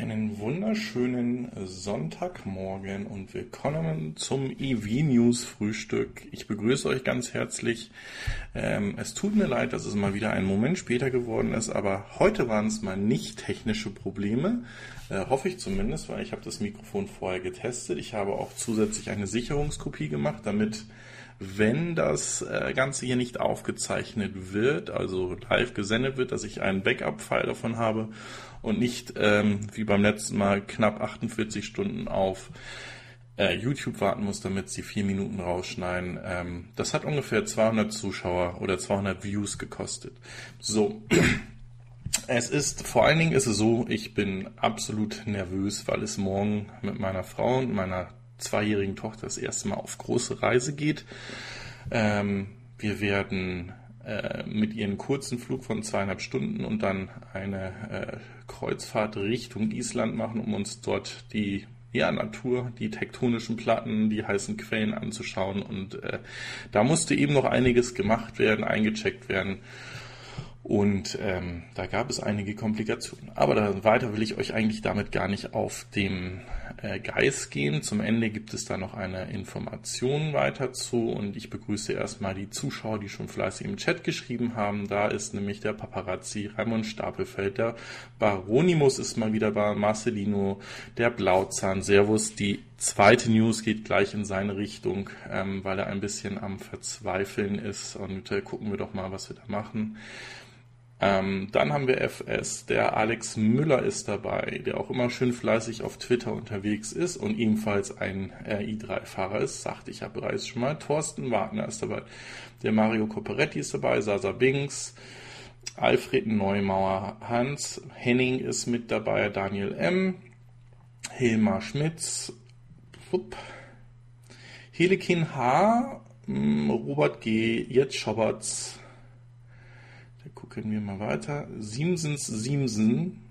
Einen wunderschönen Sonntagmorgen und willkommen zum EV News Frühstück. Ich begrüße euch ganz herzlich. Ähm, es tut mir leid, dass es mal wieder einen Moment später geworden ist, aber heute waren es mal nicht technische Probleme, äh, hoffe ich zumindest, weil ich habe das Mikrofon vorher getestet. Ich habe auch zusätzlich eine Sicherungskopie gemacht, damit wenn das äh, Ganze hier nicht aufgezeichnet wird, also live gesendet wird, dass ich einen Backup-File davon habe und nicht ähm, wie beim letzten Mal knapp 48 Stunden auf äh, YouTube warten muss, damit sie vier Minuten rausschneiden. Ähm, das hat ungefähr 200 Zuschauer oder 200 Views gekostet. So. Es ist, vor allen Dingen ist es so, ich bin absolut nervös, weil es morgen mit meiner Frau und meiner zweijährigen Tochter das erste Mal auf große Reise geht. Ähm, wir werden äh, mit ihren kurzen Flug von zweieinhalb Stunden und dann eine äh, Kreuzfahrt Richtung Island machen, um uns dort die ja, Natur, die tektonischen Platten, die heißen Quellen anzuschauen. Und äh, da musste eben noch einiges gemacht werden, eingecheckt werden. Und ähm, da gab es einige Komplikationen. Aber da, weiter will ich euch eigentlich damit gar nicht auf dem äh, Geist gehen. Zum Ende gibt es da noch eine Information weiter zu und ich begrüße erstmal die Zuschauer, die schon fleißig im Chat geschrieben haben. Da ist nämlich der Paparazzi Raimund Stapelfeld, der Baronimus ist mal wieder bei Marcelino, der Blauzahn, Servus. Die zweite News geht gleich in seine Richtung, ähm, weil er ein bisschen am Verzweifeln ist und äh, gucken wir doch mal, was wir da machen. Ähm, dann haben wir FS, der Alex Müller ist dabei, der auch immer schön fleißig auf Twitter unterwegs ist und ebenfalls ein äh, i3-Fahrer ist, sagte ich ja bereits schon mal. Thorsten Wagner ist dabei, der Mario Copperetti ist dabei, Sasa Bings, Alfred Neumauer, Hans Henning ist mit dabei, Daniel M., Hilmar Schmitz, Wupp, Helekin H., Robert G., jetzt Schoberts, gucken wir mal weiter. Siemsens Siemsen.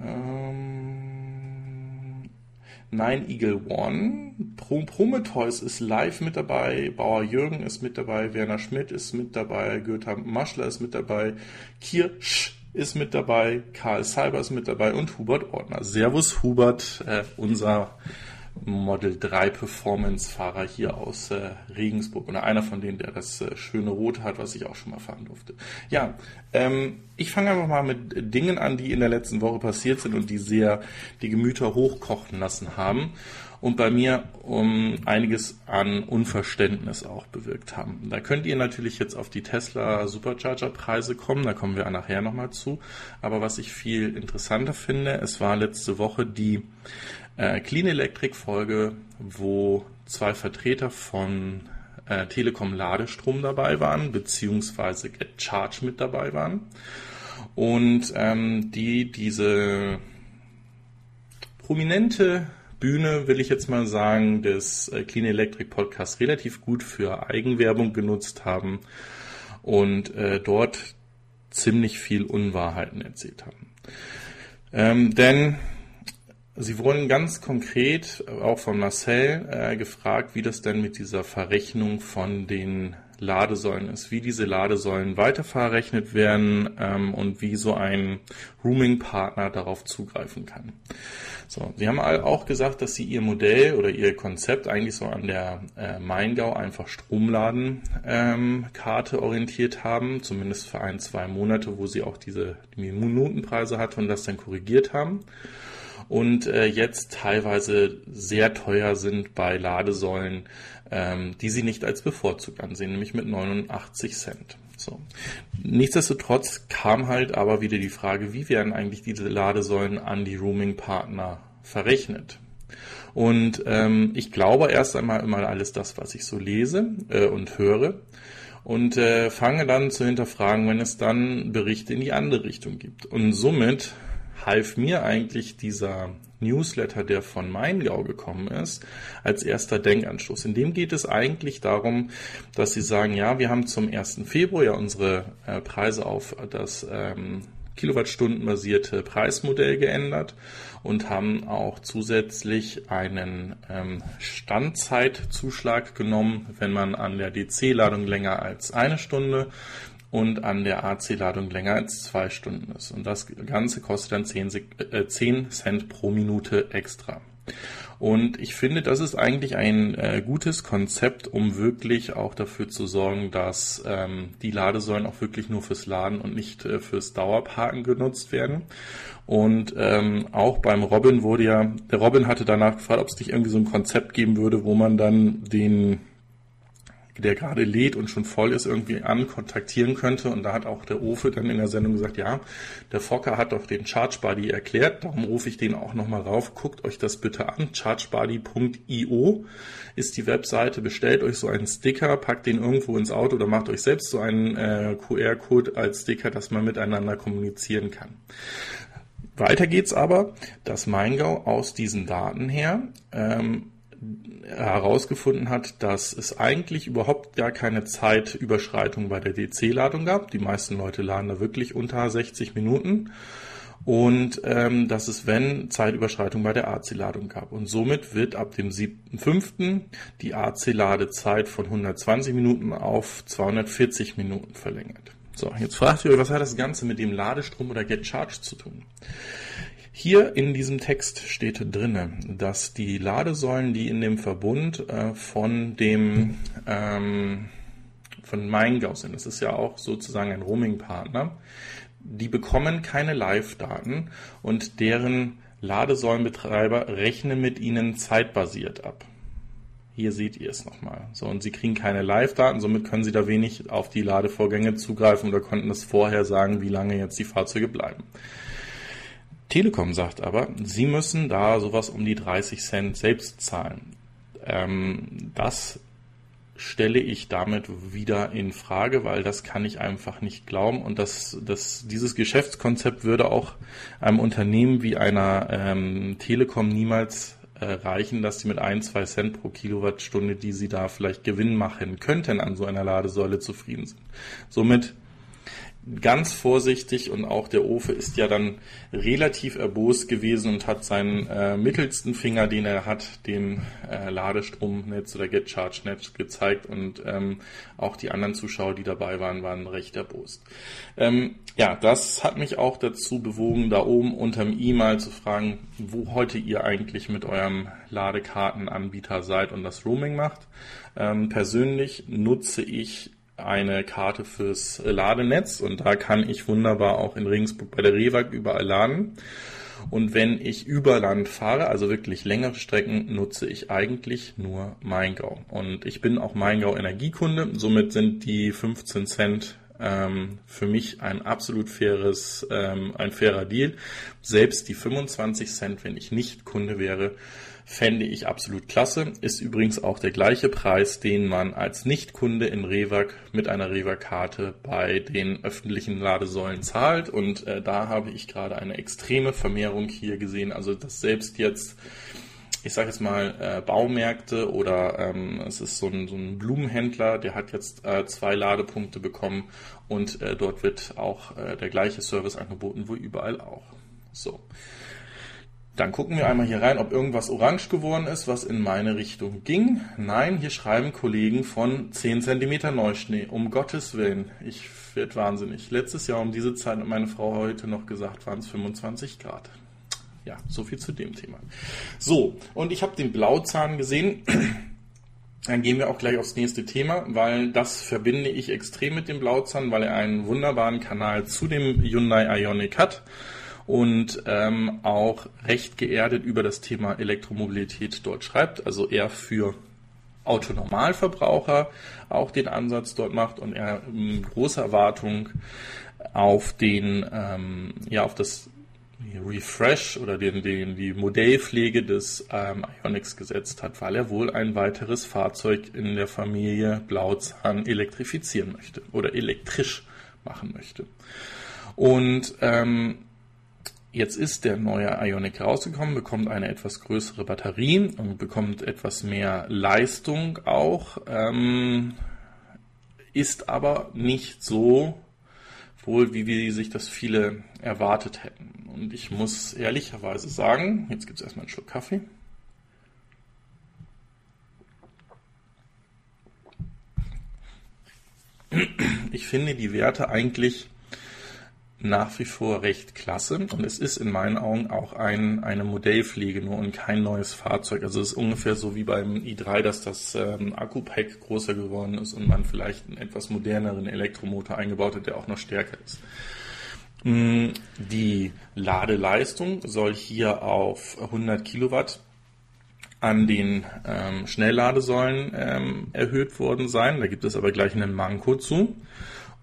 Ähm, Nine Eagle One. Pro Prometheus ist live mit dabei. Bauer Jürgen ist mit dabei. Werner Schmidt ist mit dabei. Goethe Maschler ist mit dabei. Kirsch ist mit dabei. Karl Seiber ist mit dabei. Und Hubert Ordner. Servus Hubert, äh, unser Model 3 Performance-Fahrer hier aus äh, Regensburg oder einer von denen, der das äh, schöne Rot hat, was ich auch schon mal fahren durfte. Ja, ähm, ich fange einfach mal mit Dingen an, die in der letzten Woche passiert sind und die sehr die Gemüter hochkochen lassen haben und bei mir um einiges an Unverständnis auch bewirkt haben. Da könnt ihr natürlich jetzt auf die Tesla Supercharger Preise kommen, da kommen wir nachher nochmal zu. Aber was ich viel interessanter finde, es war letzte Woche die äh, Clean Electric Folge, wo zwei Vertreter von äh, Telekom Ladestrom dabei waren, beziehungsweise Get Charge mit dabei waren. Und ähm, die diese prominente Bühne, will ich jetzt mal sagen, des äh, Clean Electric Podcasts relativ gut für Eigenwerbung genutzt haben und äh, dort ziemlich viel Unwahrheiten erzählt haben. Ähm, denn Sie wurden ganz konkret, auch von Marcel, äh, gefragt, wie das denn mit dieser Verrechnung von den Ladesäulen ist, wie diese Ladesäulen weiterverrechnet werden ähm, und wie so ein Rooming-Partner darauf zugreifen kann. So, Sie haben auch gesagt, dass Sie Ihr Modell oder Ihr Konzept eigentlich so an der äh, Maingau einfach Stromladen-Karte ähm, orientiert haben, zumindest für ein, zwei Monate, wo Sie auch diese Minutenpreise hatten und das dann korrigiert haben und äh, jetzt teilweise sehr teuer sind bei Ladesäulen, ähm, die sie nicht als bevorzugt ansehen, nämlich mit 89 Cent. So. Nichtsdestotrotz kam halt aber wieder die Frage, wie werden eigentlich diese Ladesäulen an die Roaming-Partner verrechnet? Und ähm, ich glaube erst einmal immer alles das, was ich so lese äh, und höre und äh, fange dann zu hinterfragen, wenn es dann Berichte in die andere Richtung gibt. Und somit half mir eigentlich dieser Newsletter, der von Maingau gekommen ist, als erster Denkanstoß. In dem geht es eigentlich darum, dass sie sagen, ja, wir haben zum 1. Februar ja unsere äh, Preise auf das ähm, Kilowattstundenbasierte Preismodell geändert und haben auch zusätzlich einen ähm, Standzeitzuschlag genommen, wenn man an der DC-Ladung länger als eine Stunde und an der AC-Ladung länger als zwei Stunden ist. Und das Ganze kostet dann 10, äh, 10 Cent pro Minute extra. Und ich finde, das ist eigentlich ein äh, gutes Konzept, um wirklich auch dafür zu sorgen, dass ähm, die Ladesäulen auch wirklich nur fürs Laden und nicht äh, fürs Dauerparken genutzt werden. Und ähm, auch beim Robin wurde ja, der Robin hatte danach gefragt, ob es nicht irgendwie so ein Konzept geben würde, wo man dann den der gerade lädt und schon voll ist, irgendwie an kontaktieren könnte. Und da hat auch der Ofe dann in der Sendung gesagt, ja, der Fokker hat doch den Charge Buddy erklärt, darum rufe ich den auch nochmal rauf. Guckt euch das bitte an. chargebuddy.io ist die Webseite. Bestellt euch so einen Sticker, packt den irgendwo ins Auto oder macht euch selbst so einen äh, QR-Code als Sticker, dass man miteinander kommunizieren kann. Weiter geht's aber, dass Maingau aus diesen Daten her ähm, herausgefunden hat, dass es eigentlich überhaupt gar keine Zeitüberschreitung bei der DC-Ladung gab. Die meisten Leute laden da wirklich unter 60 Minuten. Und ähm, dass es, wenn, Zeitüberschreitung bei der AC-Ladung gab. Und somit wird ab dem 7.5. die AC-Ladezeit von 120 Minuten auf 240 Minuten verlängert. So, jetzt fragt ihr euch, was hat das Ganze mit dem Ladestrom oder Get Charge zu tun? Hier in diesem Text steht drinne, dass die Ladesäulen, die in dem Verbund äh, von dem ähm, von Maingau sind, das ist ja auch sozusagen ein Roaming-Partner, die bekommen keine Live-Daten und deren Ladesäulenbetreiber rechnen mit ihnen zeitbasiert ab. Hier seht ihr es nochmal. So, und sie kriegen keine Live-Daten, somit können sie da wenig auf die Ladevorgänge zugreifen oder konnten das vorher sagen, wie lange jetzt die Fahrzeuge bleiben. Telekom sagt aber, sie müssen da sowas um die 30 Cent selbst zahlen. Ähm, das stelle ich damit wieder in Frage, weil das kann ich einfach nicht glauben und das, das, dieses Geschäftskonzept würde auch einem Unternehmen wie einer ähm, Telekom niemals erreichen, dass sie mit ein, zwei Cent pro Kilowattstunde, die sie da vielleicht Gewinn machen könnten, an so einer Ladesäule zufrieden sind. Somit ganz vorsichtig und auch der Ofe ist ja dann relativ erbost gewesen und hat seinen äh, mittelsten Finger, den er hat, dem äh, Ladestromnetz oder Get Charge Netz gezeigt und ähm, auch die anderen Zuschauer, die dabei waren, waren recht erbost. Ähm, ja, das hat mich auch dazu bewogen, da oben unterm i mal zu fragen, wo heute ihr eigentlich mit eurem Ladekartenanbieter seid und das Roaming macht. Ähm, persönlich nutze ich eine Karte fürs Ladenetz und da kann ich wunderbar auch in Regensburg bei der Rewag überall laden. Und wenn ich über Land fahre, also wirklich längere Strecken, nutze ich eigentlich nur Maingau. Und ich bin auch Maingau Energiekunde, somit sind die 15 Cent ähm, für mich ein absolut faires, ähm, ein fairer Deal. Selbst die 25 Cent, wenn ich nicht Kunde wäre, fände ich absolut klasse. Ist übrigens auch der gleiche Preis, den man als Nichtkunde in Rewag mit einer Rewag-Karte bei den öffentlichen Ladesäulen zahlt. Und äh, da habe ich gerade eine extreme Vermehrung hier gesehen. Also dass selbst jetzt ich sage jetzt mal, äh, Baumärkte oder ähm, es ist so ein, so ein Blumenhändler, der hat jetzt äh, zwei Ladepunkte bekommen und äh, dort wird auch äh, der gleiche Service angeboten, wo überall auch. So. Dann gucken wir einmal hier rein, ob irgendwas orange geworden ist, was in meine Richtung ging. Nein, hier schreiben Kollegen von 10 cm Neuschnee. Um Gottes Willen, ich werde wahnsinnig. Letztes Jahr um diese Zeit hat meine Frau heute noch gesagt, waren es 25 Grad. Ja, so viel zu dem Thema. So, und ich habe den Blauzahn gesehen. Dann gehen wir auch gleich aufs nächste Thema, weil das verbinde ich extrem mit dem Blauzahn, weil er einen wunderbaren Kanal zu dem Hyundai Ioniq hat und ähm, auch recht geerdet über das Thema Elektromobilität dort schreibt, also er für Autonormalverbraucher auch den Ansatz dort macht und er ähm, große Erwartung auf den, ähm, ja, auf das Refresh oder den, den, die Modellpflege des ähm, Ionics gesetzt hat, weil er wohl ein weiteres Fahrzeug in der Familie Blauzahn elektrifizieren möchte oder elektrisch machen möchte. Und ähm, Jetzt ist der neue Ionic rausgekommen, bekommt eine etwas größere Batterie und bekommt etwas mehr Leistung auch, ähm, ist aber nicht so wohl, wie wir sich das viele erwartet hätten. Und ich muss ehrlicherweise sagen, jetzt gibt es erstmal einen Schluck Kaffee. ich finde die Werte eigentlich nach wie vor recht klasse und es ist in meinen Augen auch ein, eine Modellpflege nur und kein neues Fahrzeug. Also es ist ungefähr so wie beim i3, dass das ähm, Akku-Pack größer geworden ist und man vielleicht einen etwas moderneren Elektromotor eingebaut hat, der auch noch stärker ist. Mm, die Ladeleistung soll hier auf 100 Kilowatt an den ähm, Schnellladesäulen ähm, erhöht worden sein. Da gibt es aber gleich einen Manko zu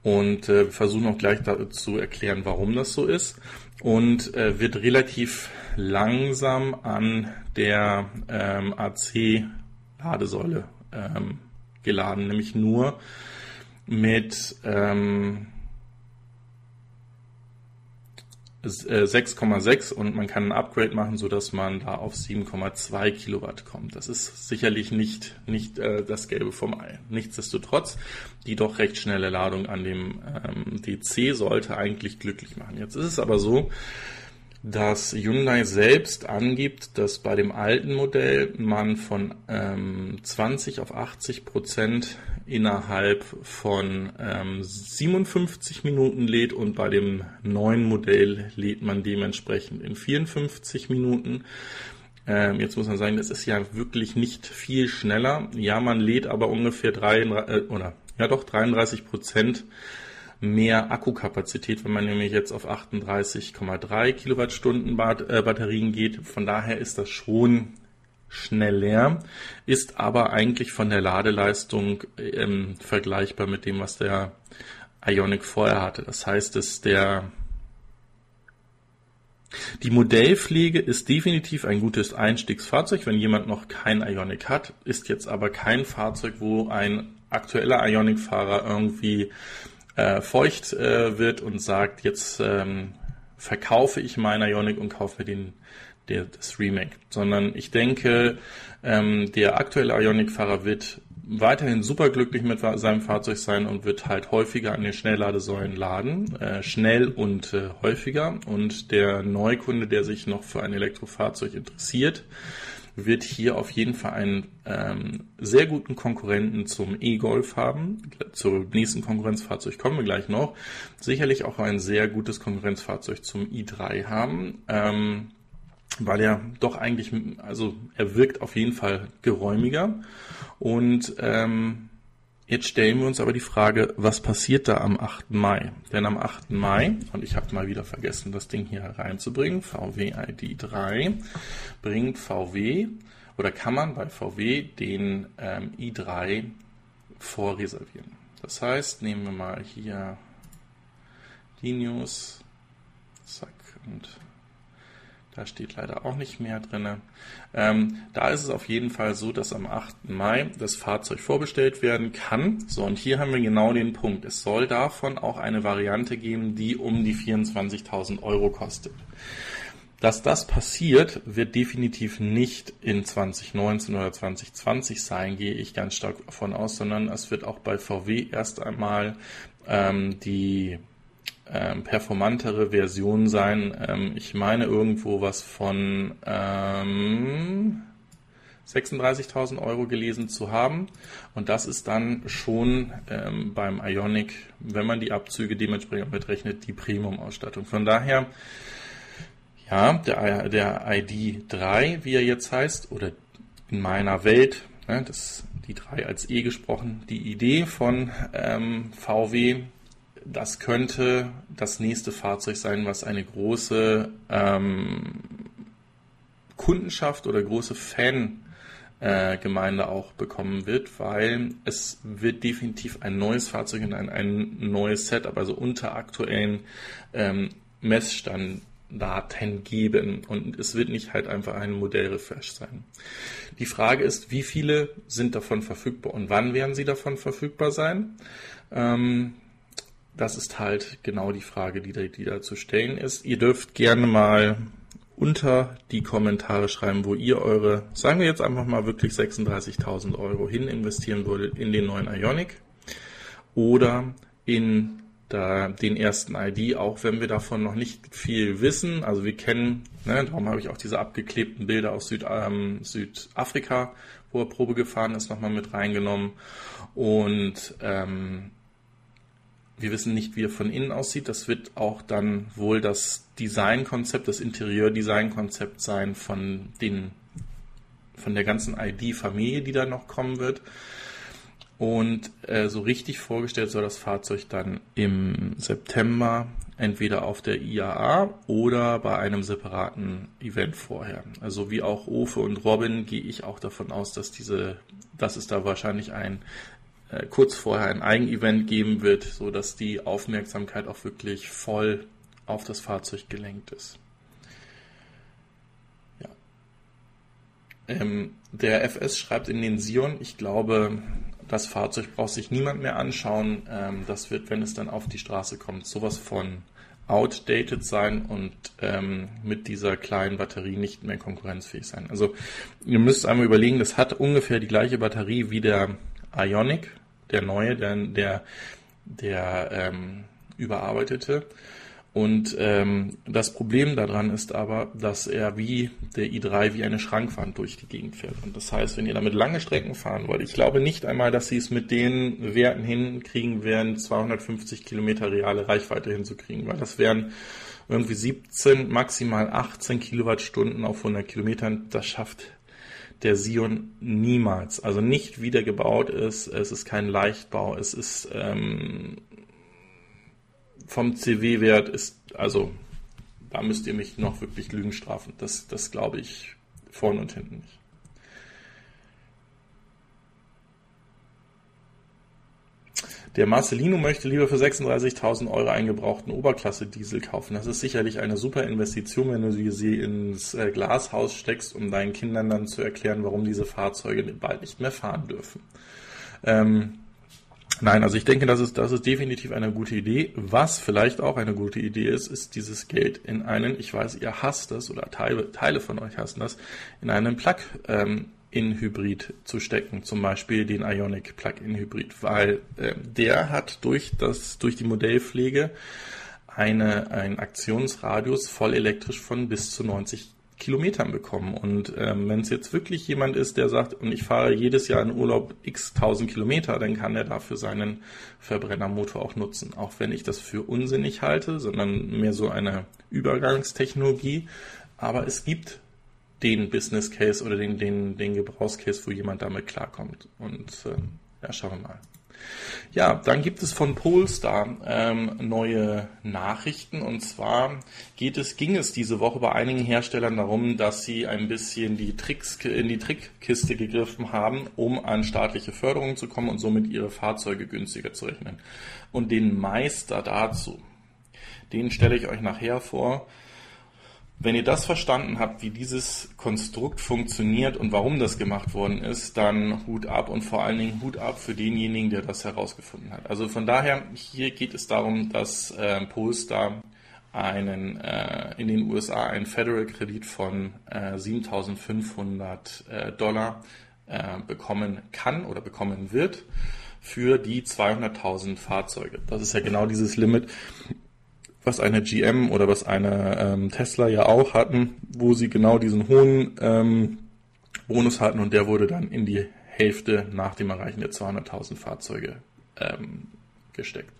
und äh, versuchen auch gleich zu erklären, warum das so ist. Und äh, wird relativ langsam an der ähm, AC-Ladesäule ähm, geladen, nämlich nur mit ähm, 6,6 äh, und man kann ein Upgrade machen, so dass man da auf 7,2 Kilowatt kommt. Das ist sicherlich nicht, nicht äh, das Gelbe vom Ei. Nichtsdestotrotz, die doch recht schnelle Ladung an dem ähm, DC sollte eigentlich glücklich machen. Jetzt ist es aber so, dass Hyundai selbst angibt, dass bei dem alten Modell man von ähm, 20 auf 80 Prozent innerhalb von ähm, 57 Minuten lädt und bei dem neuen Modell lädt man dementsprechend in 54 Minuten. Ähm, jetzt muss man sagen, das ist ja wirklich nicht viel schneller. Ja, man lädt aber ungefähr drei äh, oder ja doch 33 Prozent mehr Akkukapazität, wenn man nämlich jetzt auf 38,3 Kilowattstunden äh, Batterien geht. Von daher ist das schon schnell leer, ist aber eigentlich von der Ladeleistung ähm, vergleichbar mit dem, was der Ionic vorher hatte. Das heißt, dass der die Modellpflege ist definitiv ein gutes Einstiegsfahrzeug, wenn jemand noch kein Ionic hat, ist jetzt aber kein Fahrzeug, wo ein aktueller Ionic-Fahrer irgendwie äh, feucht äh, wird und sagt, jetzt ähm, verkaufe ich meinen Ionic und kaufe mir den, der, das Remake. Sondern ich denke, ähm, der aktuelle Ionic-Fahrer wird weiterhin superglücklich mit seinem Fahrzeug sein und wird halt häufiger an den Schnellladesäulen laden, äh, schnell und äh, häufiger. Und der Neukunde, der sich noch für ein Elektrofahrzeug interessiert, wird hier auf jeden Fall einen ähm, sehr guten Konkurrenten zum E-Golf haben. Zur nächsten Konkurrenzfahrzeug kommen wir gleich noch. Sicherlich auch ein sehr gutes Konkurrenzfahrzeug zum i3 haben. Ähm, weil er doch eigentlich, also er wirkt auf jeden Fall geräumiger und ähm, Jetzt stellen wir uns aber die Frage, was passiert da am 8. Mai? Denn am 8. Mai, und ich habe mal wieder vergessen, das Ding hier reinzubringen, VW ID 3, bringt VW oder kann man bei VW den ähm, i3 vorreservieren. Das heißt, nehmen wir mal hier die News, zack, und da steht leider auch nicht mehr drin. Ähm, da ist es auf jeden Fall so, dass am 8. Mai das Fahrzeug vorbestellt werden kann. So, und hier haben wir genau den Punkt. Es soll davon auch eine Variante geben, die um die 24.000 Euro kostet. Dass das passiert, wird definitiv nicht in 2019 oder 2020 sein, gehe ich ganz stark davon aus, sondern es wird auch bei VW erst einmal ähm, die ähm, performantere Version sein. Ähm, ich meine irgendwo was von ähm, 36.000 Euro gelesen zu haben. Und das ist dann schon ähm, beim Ionic, wenn man die Abzüge dementsprechend mitrechnet, die Premium-Ausstattung. Von daher, ja, der, der ID 3, wie er jetzt heißt, oder in meiner Welt, ne, das, die 3 als E gesprochen, die Idee von ähm, VW das könnte das nächste Fahrzeug sein, was eine große ähm, Kundenschaft oder große Fangemeinde äh, auch bekommen wird, weil es wird definitiv ein neues Fahrzeug und ein, ein neues Setup, also unter aktuellen ähm, Messstandards geben und es wird nicht halt einfach ein Modellrefresh sein. Die Frage ist, wie viele sind davon verfügbar und wann werden sie davon verfügbar sein? Ähm, das ist halt genau die Frage, die da, die da zu stellen ist. Ihr dürft gerne mal unter die Kommentare schreiben, wo ihr eure, sagen wir jetzt einfach mal wirklich 36.000 Euro hin investieren würdet in den neuen Ionic oder in da, den ersten ID, auch wenn wir davon noch nicht viel wissen. Also wir kennen, ne, darum habe ich auch diese abgeklebten Bilder aus Süd, ähm, Südafrika, wo er Probe gefahren ist, nochmal mit reingenommen. Und ähm, wir wissen nicht, wie er von innen aussieht. Das wird auch dann wohl das Designkonzept, das Interieur-Design-Konzept sein von den, von der ganzen ID-Familie, die da noch kommen wird. Und äh, so richtig vorgestellt soll das Fahrzeug dann im September entweder auf der IAA oder bei einem separaten Event vorher. Also wie auch Ofe und Robin gehe ich auch davon aus, dass diese, dass es da wahrscheinlich ein äh, kurz vorher ein Eigenevent geben wird, so dass die Aufmerksamkeit auch wirklich voll auf das Fahrzeug gelenkt ist. Ja. Ähm, der FS schreibt in den Sion, ich glaube, das Fahrzeug braucht sich niemand mehr anschauen. Ähm, das wird, wenn es dann auf die Straße kommt, sowas von outdated sein und ähm, mit dieser kleinen Batterie nicht mehr konkurrenzfähig sein. Also ihr müsst einmal überlegen, das hat ungefähr die gleiche Batterie wie der Ionic, der neue, der, der, der ähm, überarbeitete. Und ähm, das Problem daran ist aber, dass er wie der i3 wie eine Schrankwand durch die Gegend fährt. Und das heißt, wenn ihr damit lange Strecken fahren wollt, ich glaube nicht einmal, dass sie es mit den Werten hinkriegen werden, 250 Kilometer reale Reichweite hinzukriegen, weil das wären irgendwie 17, maximal 18 Kilowattstunden auf 100 Kilometern. Das schafft der Sion niemals. Also nicht wie der gebaut ist. Es ist kein Leichtbau. Es ist ähm, vom CW-Wert ist, also da müsst ihr mich noch wirklich Lügen strafen. Das, das glaube ich vorne und hinten nicht. Der Marcelino möchte lieber für 36.000 Euro einen gebrauchten Oberklasse-Diesel kaufen. Das ist sicherlich eine super Investition, wenn du sie ins äh, Glashaus steckst, um deinen Kindern dann zu erklären, warum diese Fahrzeuge bald nicht mehr fahren dürfen. Ähm, Nein, also ich denke, das ist, das ist definitiv eine gute Idee. Was vielleicht auch eine gute Idee ist, ist dieses Geld in einen, ich weiß, ihr hasst das oder Teile, Teile von euch hassen das, in einen Plug ähm, in Hybrid zu stecken, zum Beispiel den Ionic Plug-in Hybrid, weil äh, der hat durch das durch die Modellpflege eine einen Aktionsradius voll elektrisch von bis zu 90 Kilometern bekommen. Und ähm, wenn es jetzt wirklich jemand ist, der sagt, und ich fahre jedes Jahr in Urlaub x tausend Kilometer, dann kann er dafür seinen Verbrennermotor auch nutzen. Auch wenn ich das für unsinnig halte, sondern mehr so eine Übergangstechnologie. Aber es gibt den Business Case oder den, den, den Gebrauchscase, wo jemand damit klarkommt. Und äh, ja, schauen wir mal. Ja, dann gibt es von Polestar ähm, neue Nachrichten und zwar geht es, ging es diese Woche bei einigen Herstellern darum, dass sie ein bisschen die Tricks in die Trickkiste gegriffen haben, um an staatliche Förderung zu kommen und somit ihre Fahrzeuge günstiger zu rechnen. Und den Meister dazu, den stelle ich euch nachher vor. Wenn ihr das verstanden habt, wie dieses Konstrukt funktioniert und warum das gemacht worden ist, dann Hut ab und vor allen Dingen Hut ab für denjenigen, der das herausgefunden hat. Also von daher, hier geht es darum, dass äh, Polestar einen äh, in den USA einen Federal Kredit von äh, 7.500 äh, Dollar äh, bekommen kann oder bekommen wird für die 200.000 Fahrzeuge. Das ist ja genau dieses Limit, was eine GM oder was eine ähm, Tesla ja auch hatten, wo sie genau diesen hohen ähm, Bonus hatten und der wurde dann in die Hälfte nach dem Erreichen der 200.000 Fahrzeuge ähm, gesteckt.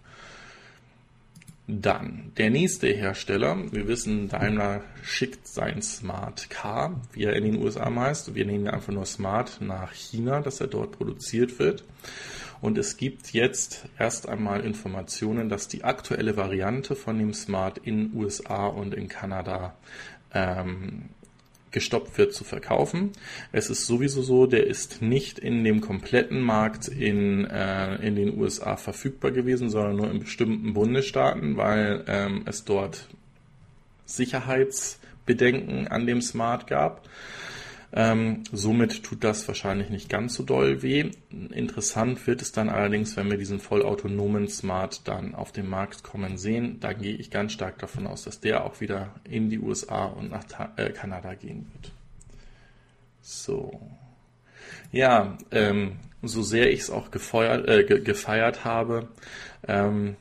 Dann der nächste Hersteller. Wir wissen, Daimler schickt sein Smart Car, wie er in den USA heißt. Wir nehmen einfach nur Smart nach China, dass er dort produziert wird. Und es gibt jetzt erst einmal Informationen, dass die aktuelle Variante von dem Smart in USA und in Kanada ähm, gestoppt wird zu verkaufen. Es ist sowieso so, der ist nicht in dem kompletten Markt in, äh, in den USA verfügbar gewesen, sondern nur in bestimmten Bundesstaaten, weil ähm, es dort Sicherheitsbedenken an dem Smart gab. Ähm, somit tut das wahrscheinlich nicht ganz so doll weh. Interessant wird es dann allerdings, wenn wir diesen vollautonomen Smart dann auf den Markt kommen sehen. Da gehe ich ganz stark davon aus, dass der auch wieder in die USA und nach äh, Kanada gehen wird. So. Ja, ähm, so sehr ich es auch gefeuert, äh, ge gefeiert habe, ähm,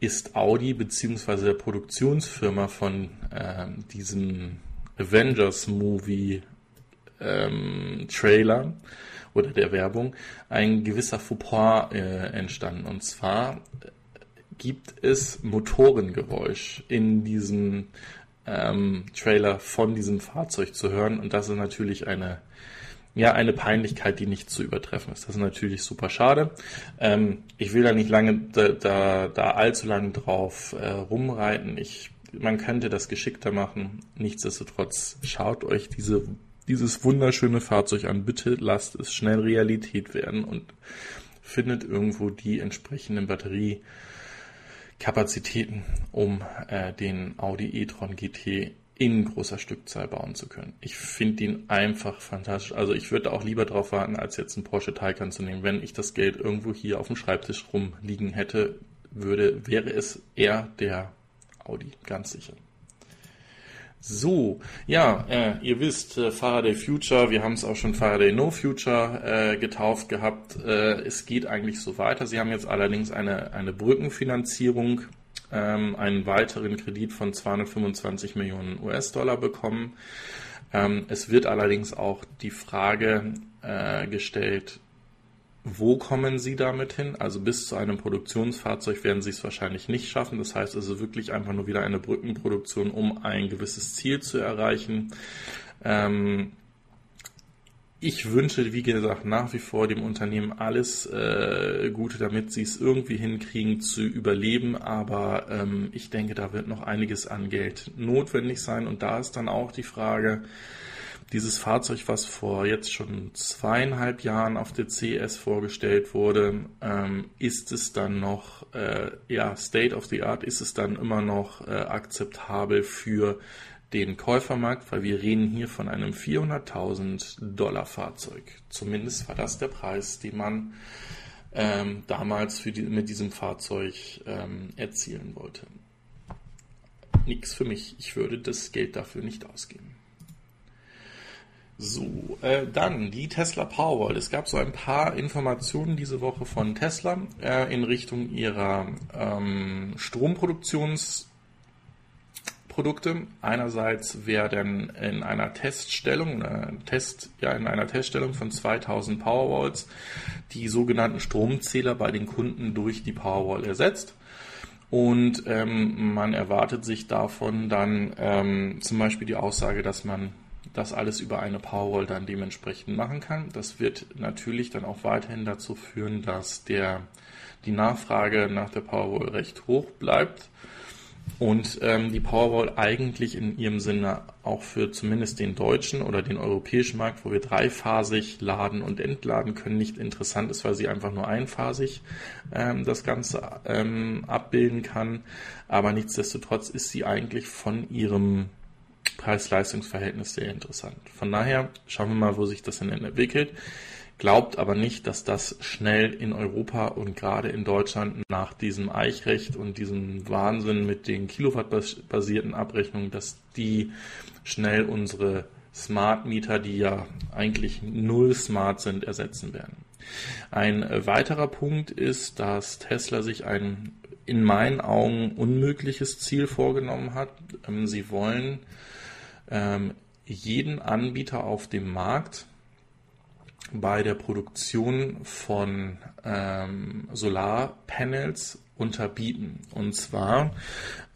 ist Audi beziehungsweise der Produktionsfirma von ähm, diesem Avengers Movie ähm, Trailer oder der Werbung ein gewisser Fauxpas äh, entstanden. Und zwar gibt es Motorengeräusch in diesem ähm, Trailer von diesem Fahrzeug zu hören. Und das ist natürlich eine, ja, eine Peinlichkeit, die nicht zu übertreffen ist. Das ist natürlich super schade. Ähm, ich will da nicht lange, da, da, da allzu lange drauf äh, rumreiten. Ich, man könnte das geschickter machen. Nichtsdestotrotz schaut euch diese, dieses wunderschöne Fahrzeug an. Bitte lasst es schnell Realität werden und findet irgendwo die entsprechenden Batterie Kapazitäten, um äh, den Audi e-tron GT in großer Stückzahl bauen zu können. Ich finde ihn einfach fantastisch. Also ich würde auch lieber darauf warten, als jetzt einen Porsche Taycan zu nehmen. Wenn ich das Geld irgendwo hier auf dem Schreibtisch rumliegen hätte, würde, wäre es eher der Audi, ganz sicher. So, ja, äh, ihr wisst, äh, Faraday Future, wir haben es auch schon Faraday No Future äh, getauft gehabt. Äh, es geht eigentlich so weiter. Sie haben jetzt allerdings eine, eine Brückenfinanzierung, ähm, einen weiteren Kredit von 225 Millionen US-Dollar bekommen. Ähm, es wird allerdings auch die Frage äh, gestellt, wo kommen Sie damit hin? Also bis zu einem Produktionsfahrzeug werden Sie es wahrscheinlich nicht schaffen. Das heißt also wirklich einfach nur wieder eine Brückenproduktion, um ein gewisses Ziel zu erreichen. Ähm, ich wünsche, wie gesagt, nach wie vor dem Unternehmen alles äh, Gute, damit sie es irgendwie hinkriegen zu überleben. Aber ähm, ich denke, da wird noch einiges an Geld notwendig sein. Und da ist dann auch die Frage, dieses Fahrzeug, was vor jetzt schon zweieinhalb Jahren auf der CS vorgestellt wurde, ähm, ist es dann noch, äh, ja, State of the Art, ist es dann immer noch äh, akzeptabel für den Käufermarkt, weil wir reden hier von einem 400.000 Dollar Fahrzeug. Zumindest war das der Preis, den man ähm, damals für die, mit diesem Fahrzeug ähm, erzielen wollte. Nix für mich. Ich würde das Geld dafür nicht ausgeben. So, äh, dann die Tesla Powerwall. Es gab so ein paar Informationen diese Woche von Tesla äh, in Richtung ihrer ähm, Stromproduktionsprodukte. Einerseits werden in einer Teststellung, äh, Test, ja, in einer Teststellung von 2000 Powerwalls die sogenannten Stromzähler bei den Kunden durch die Powerwall ersetzt. Und ähm, man erwartet sich davon dann ähm, zum Beispiel die Aussage, dass man das alles über eine Powerwall dann dementsprechend machen kann. Das wird natürlich dann auch weiterhin dazu führen, dass der, die Nachfrage nach der Powerwall recht hoch bleibt und ähm, die Powerwall eigentlich in ihrem Sinne auch für zumindest den deutschen oder den europäischen Markt, wo wir dreiphasig laden und entladen können, nicht interessant ist, weil sie einfach nur einphasig ähm, das Ganze ähm, abbilden kann. Aber nichtsdestotrotz ist sie eigentlich von ihrem Preis-Leistungs-Verhältnis sehr interessant. Von daher schauen wir mal, wo sich das denn entwickelt. Glaubt aber nicht, dass das schnell in Europa und gerade in Deutschland nach diesem Eichrecht und diesem Wahnsinn mit den Kilowatt-basierten Abrechnungen, dass die schnell unsere Smart Meter, die ja eigentlich null smart sind, ersetzen werden. Ein weiterer Punkt ist, dass Tesla sich ein in meinen Augen unmögliches Ziel vorgenommen hat. Ähm, sie wollen ähm, jeden Anbieter auf dem Markt bei der Produktion von ähm, Solarpanels unterbieten. Und zwar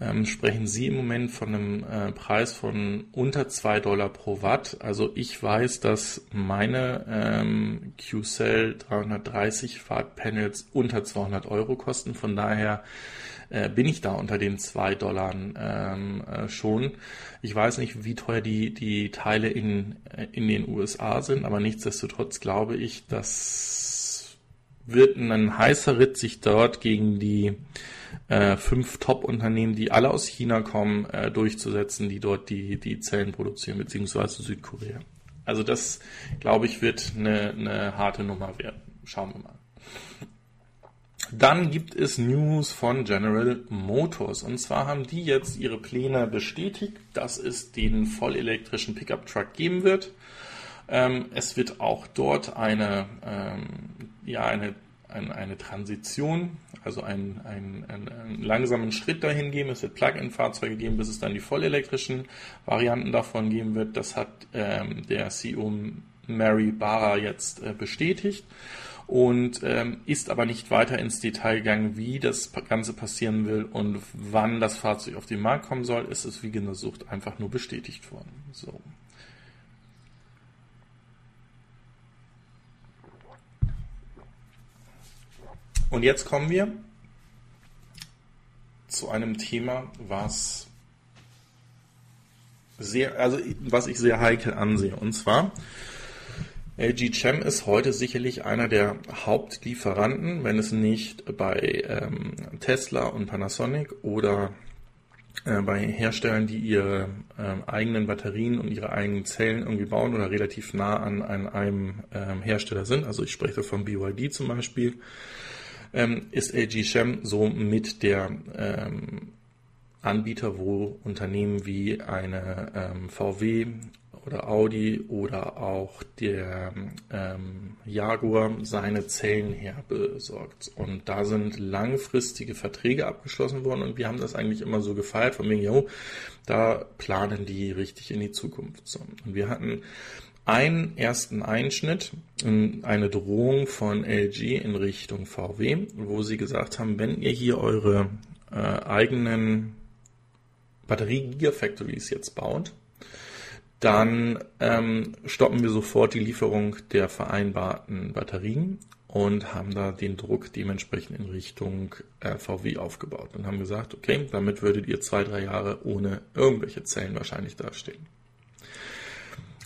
ähm, sprechen Sie im Moment von einem äh, Preis von unter 2 Dollar pro Watt. Also ich weiß, dass meine ähm, Q-Cell 330 Watt Panels unter 200 Euro kosten. Von daher äh, bin ich da unter den 2 Dollar ähm, äh, schon. Ich weiß nicht, wie teuer die, die Teile in, äh, in den USA sind, aber nichtsdestotrotz glaube ich, dass wird ein heißer Ritt, sich dort gegen die äh, fünf Top-Unternehmen, die alle aus China kommen, äh, durchzusetzen, die dort die, die Zellen produzieren, beziehungsweise Südkorea. Also das, glaube ich, wird eine, eine harte Nummer werden. Schauen wir mal. Dann gibt es News von General Motors. Und zwar haben die jetzt ihre Pläne bestätigt, dass es den vollelektrischen Pickup Truck geben wird. Ähm, es wird auch dort eine, ähm, ja, eine, eine, eine Transition, also einen, einen, einen, langsamen Schritt dahin geben. Es wird Plug-in-Fahrzeuge geben, bis es dann die vollelektrischen Varianten davon geben wird. Das hat ähm, der CEO Mary Barra jetzt äh, bestätigt und ähm, ist aber nicht weiter ins Detail gegangen, wie das Ganze passieren will und wann das Fahrzeug auf den Markt kommen soll. Ist es wie gesucht einfach nur bestätigt worden. So. Und jetzt kommen wir zu einem Thema, was sehr, also was ich sehr heikel ansehe. Und zwar LG Chem ist heute sicherlich einer der Hauptlieferanten, wenn es nicht bei ähm, Tesla und Panasonic oder äh, bei Herstellern, die ihre äh, eigenen Batterien und ihre eigenen Zellen irgendwie bauen oder relativ nah an, an einem ähm, Hersteller sind. Also ich spreche von BYD zum Beispiel. Ähm, ist LG Chem so mit der ähm, Anbieter, wo Unternehmen wie eine ähm, VW oder Audi oder auch der ähm, Jaguar seine Zellen herbesorgt. Und da sind langfristige Verträge abgeschlossen worden und wir haben das eigentlich immer so gefeiert, von wegen, jo, da planen die richtig in die Zukunft. So. Und wir hatten einen ersten Einschnitt, eine Drohung von LG in Richtung VW, wo sie gesagt haben, wenn ihr hier eure äh, eigenen Batterie-Gigafactories jetzt baut, dann ähm, stoppen wir sofort die Lieferung der vereinbarten Batterien und haben da den Druck dementsprechend in Richtung äh, VW aufgebaut und haben gesagt, okay, damit würdet ihr zwei, drei Jahre ohne irgendwelche Zellen wahrscheinlich dastehen.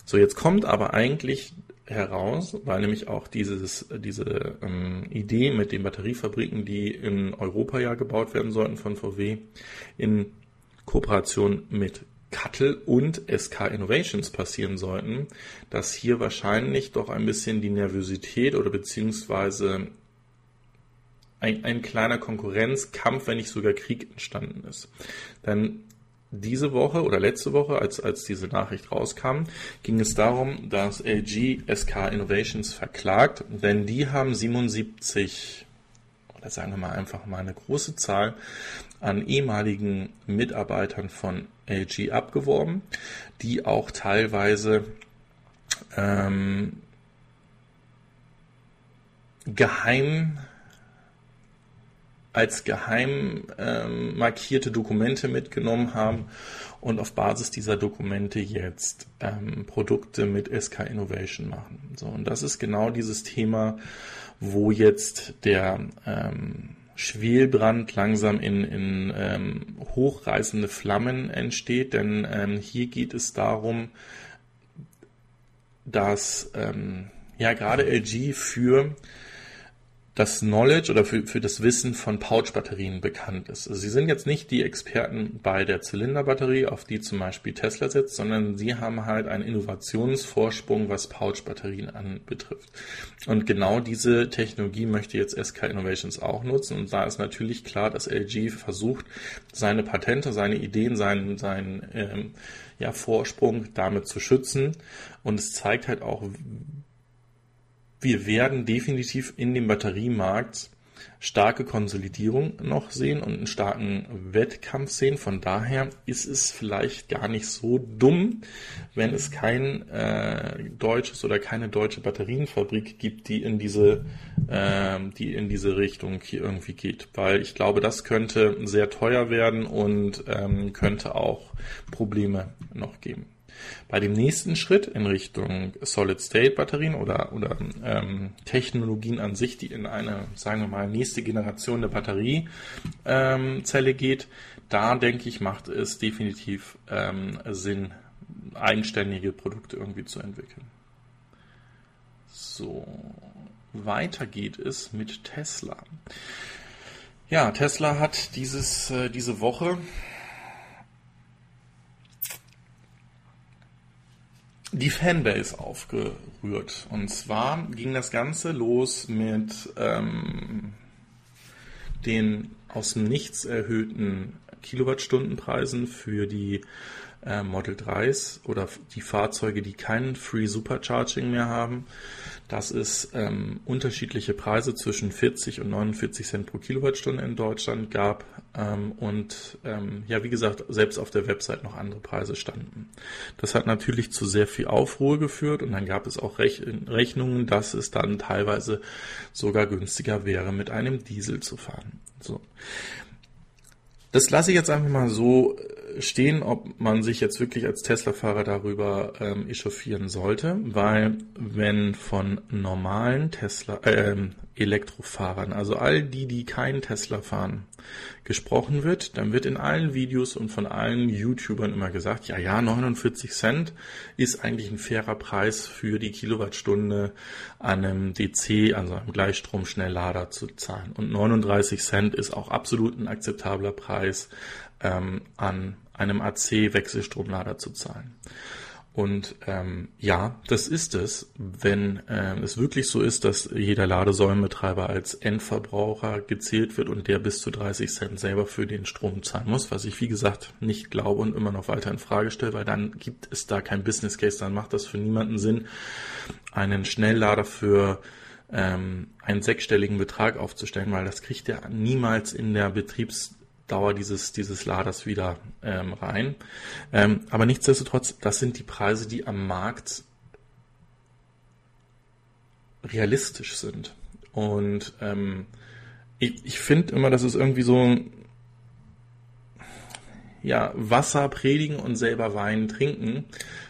So, jetzt kommt aber eigentlich heraus, weil nämlich auch dieses, diese ähm, Idee mit den Batteriefabriken, die in Europa ja gebaut werden sollten von VW, in Kooperation mit Cuttle und SK Innovations passieren sollten, dass hier wahrscheinlich doch ein bisschen die Nervosität oder beziehungsweise ein, ein kleiner Konkurrenzkampf, wenn nicht sogar Krieg entstanden ist. Denn diese Woche oder letzte Woche, als, als diese Nachricht rauskam, ging es darum, dass LG SK Innovations verklagt, denn die haben 77 oder sagen wir mal einfach mal eine große Zahl an ehemaligen Mitarbeitern von LG abgeworben, die auch teilweise ähm, geheim als geheim ähm, markierte Dokumente mitgenommen haben und auf Basis dieser Dokumente jetzt ähm, Produkte mit SK Innovation machen. So, und das ist genau dieses Thema, wo jetzt der ähm, Schwelbrand langsam in, in ähm, hochreißende Flammen entsteht, denn ähm, hier geht es darum, dass ähm, ja gerade LG für das Knowledge oder für, für das Wissen von Pouch-Batterien bekannt ist. Also sie sind jetzt nicht die Experten bei der Zylinderbatterie, auf die zum Beispiel Tesla setzt, sondern sie haben halt einen Innovationsvorsprung, was Pouch-Batterien anbetrifft. Und genau diese Technologie möchte jetzt SK Innovations auch nutzen. Und da ist natürlich klar, dass LG versucht, seine Patente, seine Ideen, seinen, seinen ähm, ja, Vorsprung damit zu schützen. Und es zeigt halt auch, wir werden definitiv in dem Batteriemarkt starke Konsolidierung noch sehen und einen starken Wettkampf sehen. Von daher ist es vielleicht gar nicht so dumm, wenn es kein äh, deutsches oder keine deutsche Batterienfabrik gibt, die in diese, äh, die in diese Richtung hier irgendwie geht. Weil ich glaube, das könnte sehr teuer werden und ähm, könnte auch Probleme noch geben. Bei dem nächsten Schritt in Richtung Solid-State-Batterien oder, oder ähm, Technologien an sich, die in eine, sagen wir mal, nächste Generation der Batteriezelle ähm, geht, da denke ich, macht es definitiv ähm, Sinn, eigenständige Produkte irgendwie zu entwickeln. So, weiter geht es mit Tesla. Ja, Tesla hat dieses, äh, diese Woche die Fanbase aufgerührt. Und zwar ging das Ganze los mit ähm, den aus dem Nichts erhöhten Kilowattstundenpreisen für die äh, Model 3s oder die Fahrzeuge, die keinen Free Supercharging mehr haben, dass es ähm, unterschiedliche Preise zwischen 40 und 49 Cent pro Kilowattstunde in Deutschland gab ähm, und ähm, ja, wie gesagt, selbst auf der Website noch andere Preise standen. Das hat natürlich zu sehr viel Aufruhr geführt und dann gab es auch Rech Rechnungen, dass es dann teilweise sogar günstiger wäre, mit einem Diesel zu fahren. So. Das lasse ich jetzt einfach mal so stehen, ob man sich jetzt wirklich als Tesla-Fahrer darüber ähm, echauffieren sollte, weil wenn von normalen Tesla, äh, Elektrofahrern, also all die, die keinen Tesla fahren, gesprochen wird, dann wird in allen Videos und von allen YouTubern immer gesagt, ja, ja, 49 Cent ist eigentlich ein fairer Preis für die Kilowattstunde an einem DC, also einem Gleichstrom-Schnelllader zu zahlen. Und 39 Cent ist auch absolut ein akzeptabler Preis ähm, an einem AC-Wechselstromlader zu zahlen. Und ähm, ja, das ist es, wenn äh, es wirklich so ist, dass jeder Ladesäulenbetreiber als Endverbraucher gezählt wird und der bis zu 30 Cent selber für den Strom zahlen muss, was ich wie gesagt nicht glaube und immer noch weiter in Frage stelle, weil dann gibt es da kein Business Case, dann macht das für niemanden Sinn, einen Schnelllader für ähm, einen sechsstelligen Betrag aufzustellen, weil das kriegt er niemals in der Betriebs Dauer dieses, dieses Laders wieder ähm, rein. Ähm, aber nichtsdestotrotz, das sind die Preise, die am Markt realistisch sind. Und ähm, ich, ich finde immer, das ist irgendwie so ja, Wasser predigen und selber Wein trinken.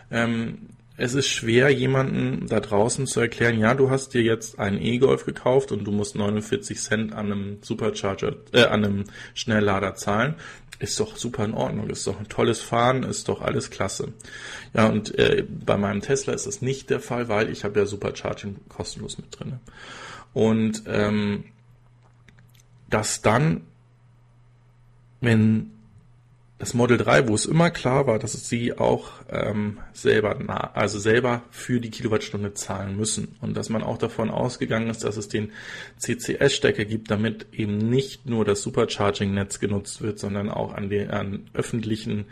Ähm, es ist schwer, jemanden da draußen zu erklären, ja, du hast dir jetzt einen E-Golf gekauft und du musst 49 Cent an einem Supercharger, äh, an einem Schnelllader zahlen. Ist doch super in Ordnung, ist doch ein tolles Fahren, ist doch alles klasse. Ja, und äh, bei meinem Tesla ist das nicht der Fall, weil ich habe ja Supercharging kostenlos mit drin. Und ähm, dass dann, wenn das Model 3, wo es immer klar war, dass sie auch ähm, selber, nah, also selber für die Kilowattstunde zahlen müssen. Und dass man auch davon ausgegangen ist, dass es den CCS-Stecker gibt, damit eben nicht nur das Supercharging-Netz genutzt wird, sondern auch an den an öffentlichen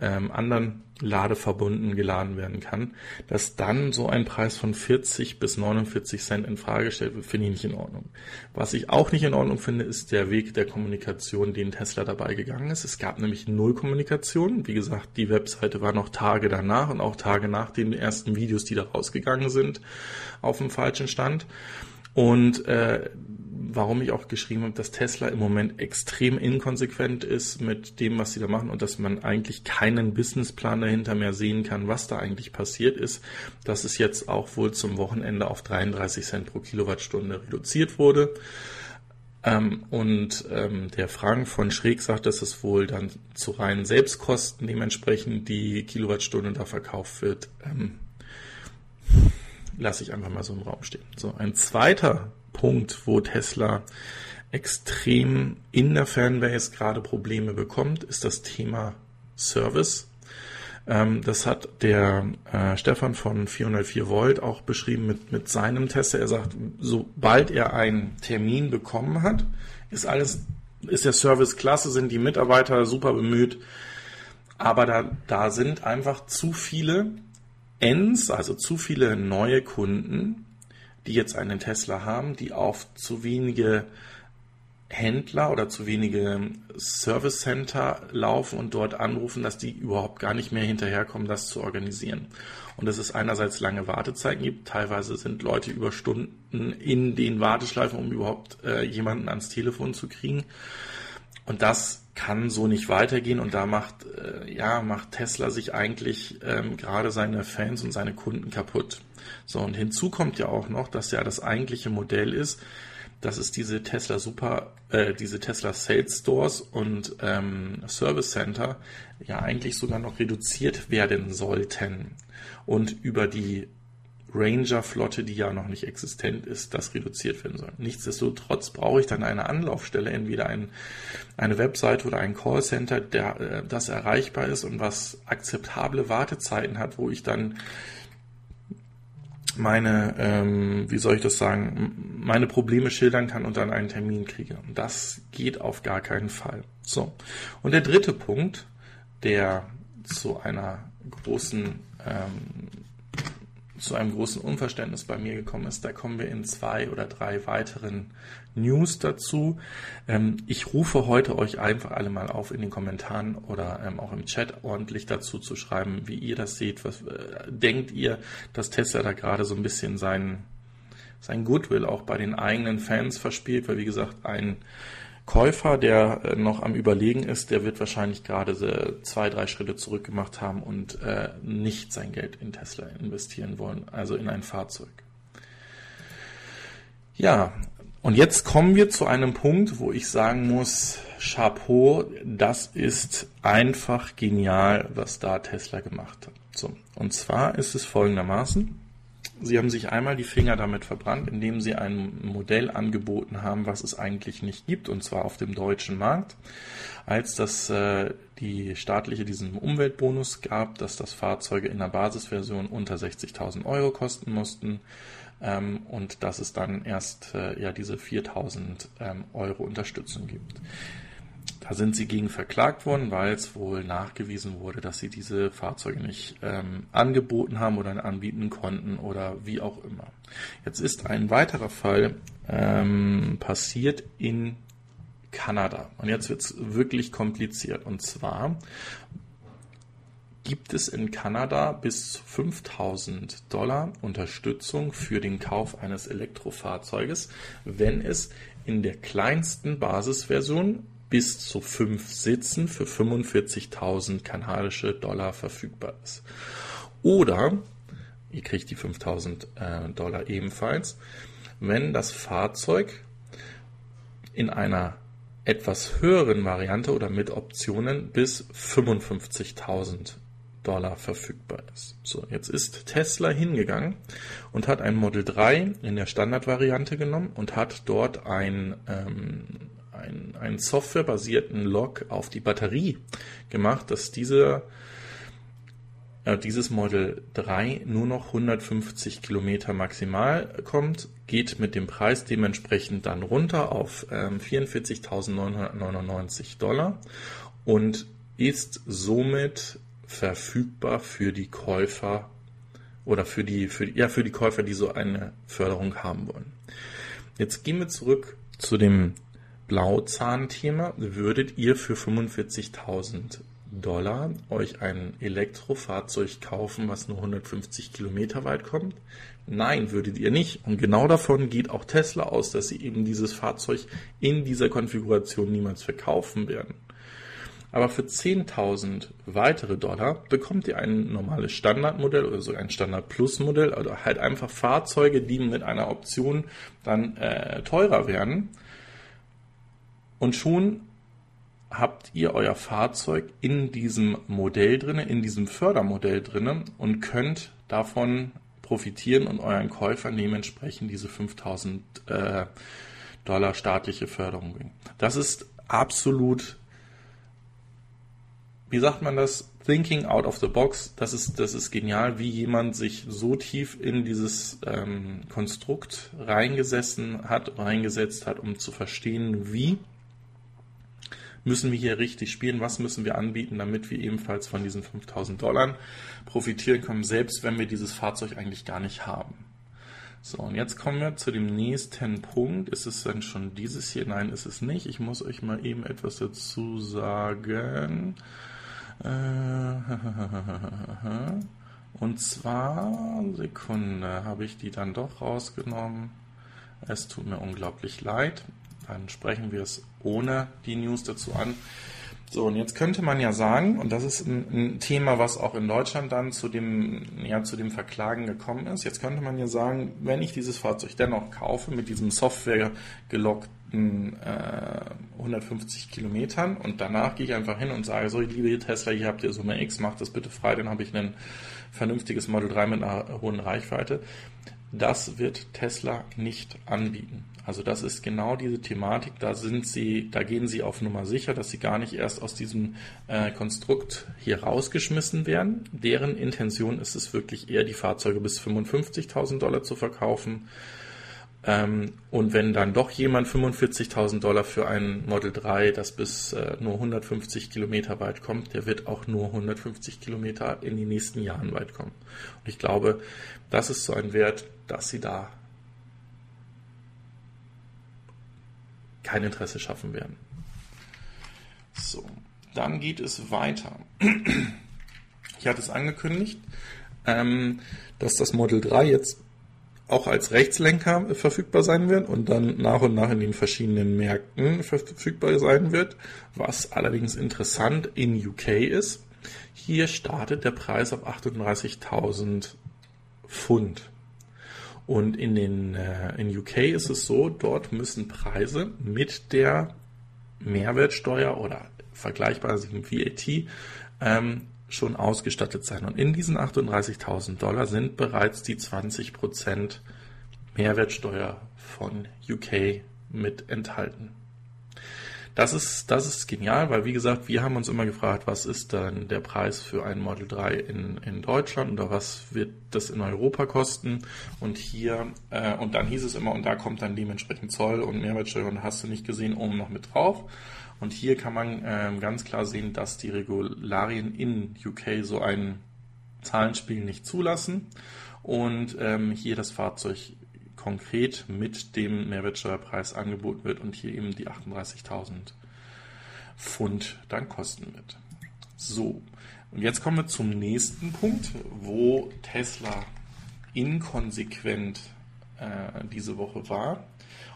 ähm, anderen Ladeverbunden geladen werden kann, dass dann so ein Preis von 40 bis 49 Cent in Frage gestellt wird, finde ich nicht in Ordnung. Was ich auch nicht in Ordnung finde, ist der Weg der Kommunikation, den Tesla dabei gegangen ist. Es gab nämlich null Kommunikation. Wie gesagt, die Webseite war noch Tage danach und auch Tage nach den ersten Videos, die da rausgegangen sind, auf dem falschen Stand. Und äh, warum ich auch geschrieben habe, dass Tesla im Moment extrem inkonsequent ist mit dem, was sie da machen und dass man eigentlich keinen Businessplan dahinter mehr sehen kann, was da eigentlich passiert ist, dass es jetzt auch wohl zum Wochenende auf 33 Cent pro Kilowattstunde reduziert wurde. Ähm, und ähm, der Frank von Schräg sagt, dass es wohl dann zu reinen Selbstkosten dementsprechend die Kilowattstunde da verkauft wird. Ähm, lasse ich einfach mal so im Raum stehen. So, ein zweiter Punkt, wo Tesla extrem in der Fanbase gerade Probleme bekommt, ist das Thema Service. Ähm, das hat der äh, Stefan von 404 Volt auch beschrieben mit, mit seinem Tester. Er sagt, sobald er einen Termin bekommen hat, ist alles, ist der Service klasse, sind die Mitarbeiter super bemüht. Aber da, da sind einfach zu viele Ends, also zu viele neue Kunden, die jetzt einen Tesla haben, die auf zu wenige Händler oder zu wenige Service Center laufen und dort anrufen, dass die überhaupt gar nicht mehr hinterherkommen, das zu organisieren. Und dass es einerseits lange Wartezeiten gibt, teilweise sind Leute über Stunden in den Warteschleifen, um überhaupt äh, jemanden ans Telefon zu kriegen. Und das kann so nicht weitergehen und da macht äh, ja macht Tesla sich eigentlich ähm, gerade seine Fans und seine Kunden kaputt. So und hinzu kommt ja auch noch, dass ja das eigentliche Modell ist, dass es diese Tesla Super, äh, diese Tesla Sales Stores und ähm, Service Center ja eigentlich sogar noch reduziert werden sollten und über die Ranger-Flotte, die ja noch nicht existent ist, das reduziert werden soll. Nichtsdestotrotz brauche ich dann eine Anlaufstelle, entweder ein, eine Webseite oder ein Callcenter, der, äh, das erreichbar ist und was akzeptable Wartezeiten hat, wo ich dann meine, ähm, wie soll ich das sagen, meine Probleme schildern kann und dann einen Termin kriege. Und das geht auf gar keinen Fall. So. Und der dritte Punkt, der zu einer großen ähm, zu einem großen Unverständnis bei mir gekommen ist. Da kommen wir in zwei oder drei weiteren News dazu. Ähm, ich rufe heute euch einfach alle mal auf, in den Kommentaren oder ähm, auch im Chat ordentlich dazu zu schreiben, wie ihr das seht. Was äh, denkt ihr, dass Tesla da gerade so ein bisschen sein, sein Goodwill auch bei den eigenen Fans verspielt? Weil, wie gesagt, ein Käufer, der äh, noch am Überlegen ist, der wird wahrscheinlich gerade zwei, drei Schritte zurück gemacht haben und äh, nicht sein Geld in Tesla investieren wollen, also in ein Fahrzeug. Ja, und jetzt kommen wir zu einem Punkt, wo ich sagen muss, Chapeau, das ist einfach genial, was da Tesla gemacht hat. So, und zwar ist es folgendermaßen. Sie haben sich einmal die Finger damit verbrannt, indem Sie ein Modell angeboten haben, was es eigentlich nicht gibt, und zwar auf dem deutschen Markt, als das äh, die staatliche diesen Umweltbonus gab, dass das Fahrzeuge in der Basisversion unter 60.000 Euro kosten mussten ähm, und dass es dann erst äh, ja diese 4.000 ähm, Euro Unterstützung gibt. Da sind sie gegen verklagt worden, weil es wohl nachgewiesen wurde, dass sie diese Fahrzeuge nicht ähm, angeboten haben oder anbieten konnten oder wie auch immer. Jetzt ist ein weiterer Fall ähm, passiert in Kanada. Und jetzt wird es wirklich kompliziert. Und zwar gibt es in Kanada bis zu 5000 Dollar Unterstützung für den Kauf eines Elektrofahrzeuges, wenn es in der kleinsten Basisversion bis zu fünf Sitzen für 45.000 kanadische Dollar verfügbar ist. Oder, ihr kriegt die 5.000 äh, Dollar ebenfalls, wenn das Fahrzeug in einer etwas höheren Variante oder mit Optionen bis 55.000 Dollar verfügbar ist. So, jetzt ist Tesla hingegangen und hat ein Model 3 in der Standardvariante genommen und hat dort ein ähm, einen, einen softwarebasierten Log auf die Batterie gemacht, dass diese, äh, dieses Model 3 nur noch 150 Kilometer maximal kommt, geht mit dem Preis dementsprechend dann runter auf ähm, 44.999 Dollar und ist somit verfügbar für die Käufer oder für die, für, ja, für die Käufer, die so eine Förderung haben wollen. Jetzt gehen wir zurück zu dem Blauzahn-Thema, würdet ihr für 45.000 Dollar euch ein Elektrofahrzeug kaufen, was nur 150 Kilometer weit kommt? Nein, würdet ihr nicht. Und genau davon geht auch Tesla aus, dass sie eben dieses Fahrzeug in dieser Konfiguration niemals verkaufen werden. Aber für 10.000 weitere Dollar bekommt ihr ein normales Standardmodell oder sogar ein Standard Plus Modell oder halt einfach Fahrzeuge, die mit einer Option dann äh, teurer werden und schon habt ihr euer Fahrzeug in diesem Modell drinne, in diesem Fördermodell drinne und könnt davon profitieren und euren Käufern dementsprechend diese 5000 äh, Dollar staatliche Förderung bringen. Das ist absolut, wie sagt man das? Thinking out of the box. Das ist, das ist genial, wie jemand sich so tief in dieses ähm, Konstrukt reingesessen hat, reingesetzt hat, um zu verstehen, wie müssen wir hier richtig spielen, was müssen wir anbieten, damit wir ebenfalls von diesen 5000 Dollar profitieren können, selbst wenn wir dieses Fahrzeug eigentlich gar nicht haben. So, und jetzt kommen wir zu dem nächsten Punkt. Ist es denn schon dieses hier? Nein, ist es nicht. Ich muss euch mal eben etwas dazu sagen. Äh, und zwar, Sekunde, habe ich die dann doch rausgenommen. Es tut mir unglaublich leid dann sprechen wir es ohne die News dazu an. So, und jetzt könnte man ja sagen, und das ist ein, ein, Thema, was auch in Deutschland dann zu dem, ja, zu dem Verklagen gekommen ist. Jetzt könnte man ja sagen, wenn ich dieses Fahrzeug dennoch kaufe mit diesem Software gelockten äh, 150 Kilometern und danach gehe ich einfach hin und sage, so, liebe Tesla, hier habt ihr Summe X, macht das bitte frei, dann habe ich ein vernünftiges Model 3 mit einer hohen Reichweite. Das wird Tesla nicht anbieten. Also das ist genau diese Thematik. Da sind sie, da gehen sie auf Nummer sicher, dass sie gar nicht erst aus diesem äh, Konstrukt hier rausgeschmissen werden. Deren Intention ist es wirklich eher, die Fahrzeuge bis 55.000 Dollar zu verkaufen. Ähm, und wenn dann doch jemand 45.000 Dollar für ein Model 3, das bis äh, nur 150 Kilometer weit kommt, der wird auch nur 150 Kilometer in den nächsten Jahren weit kommen. Und ich glaube, das ist so ein Wert, dass sie da kein Interesse schaffen werden. So, dann geht es weiter. Ich hatte es angekündigt, ähm, dass das Model 3 jetzt auch als Rechtslenker verfügbar sein wird und dann nach und nach in den verschiedenen Märkten verfügbar sein wird, was allerdings interessant in UK ist. Hier startet der Preis auf 38.000 Pfund. Und in, den, äh, in UK ist es so, dort müssen Preise mit der Mehrwertsteuer oder vergleichbarem VAT ähm, schon ausgestattet sein. Und in diesen 38.000 Dollar sind bereits die 20% Mehrwertsteuer von UK mit enthalten. Das ist, das ist genial, weil wie gesagt, wir haben uns immer gefragt, was ist dann der Preis für ein Model 3 in, in Deutschland oder was wird das in Europa kosten? Und hier, äh, und dann hieß es immer, und da kommt dann dementsprechend Zoll und Mehrwertsteuer und hast du nicht gesehen, oben noch mit drauf. Und hier kann man äh, ganz klar sehen, dass die Regularien in UK so ein Zahlenspiel nicht zulassen und ähm, hier das Fahrzeug konkret mit dem Mehrwertsteuerpreis angeboten wird und hier eben die 38.000 Pfund dann kosten wird. So, und jetzt kommen wir zum nächsten Punkt, wo Tesla inkonsequent äh, diese Woche war.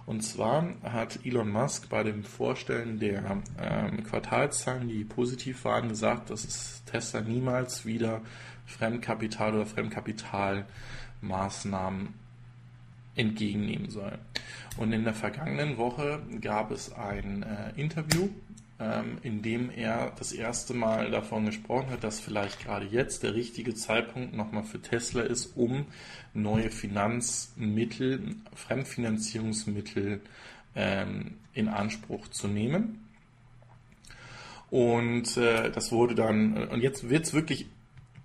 Und zwar hat Elon Musk bei dem Vorstellen der ähm, Quartalszahlen, die positiv waren, gesagt, dass es Tesla niemals wieder Fremdkapital oder Fremdkapitalmaßnahmen entgegennehmen soll. Und in der vergangenen Woche gab es ein äh, Interview ähm, in dem er das erste Mal davon gesprochen hat, dass vielleicht gerade jetzt der richtige Zeitpunkt nochmal für Tesla ist, um neue Finanzmittel, Fremdfinanzierungsmittel ähm, in Anspruch zu nehmen. Und äh, das wurde dann, und jetzt wird es wirklich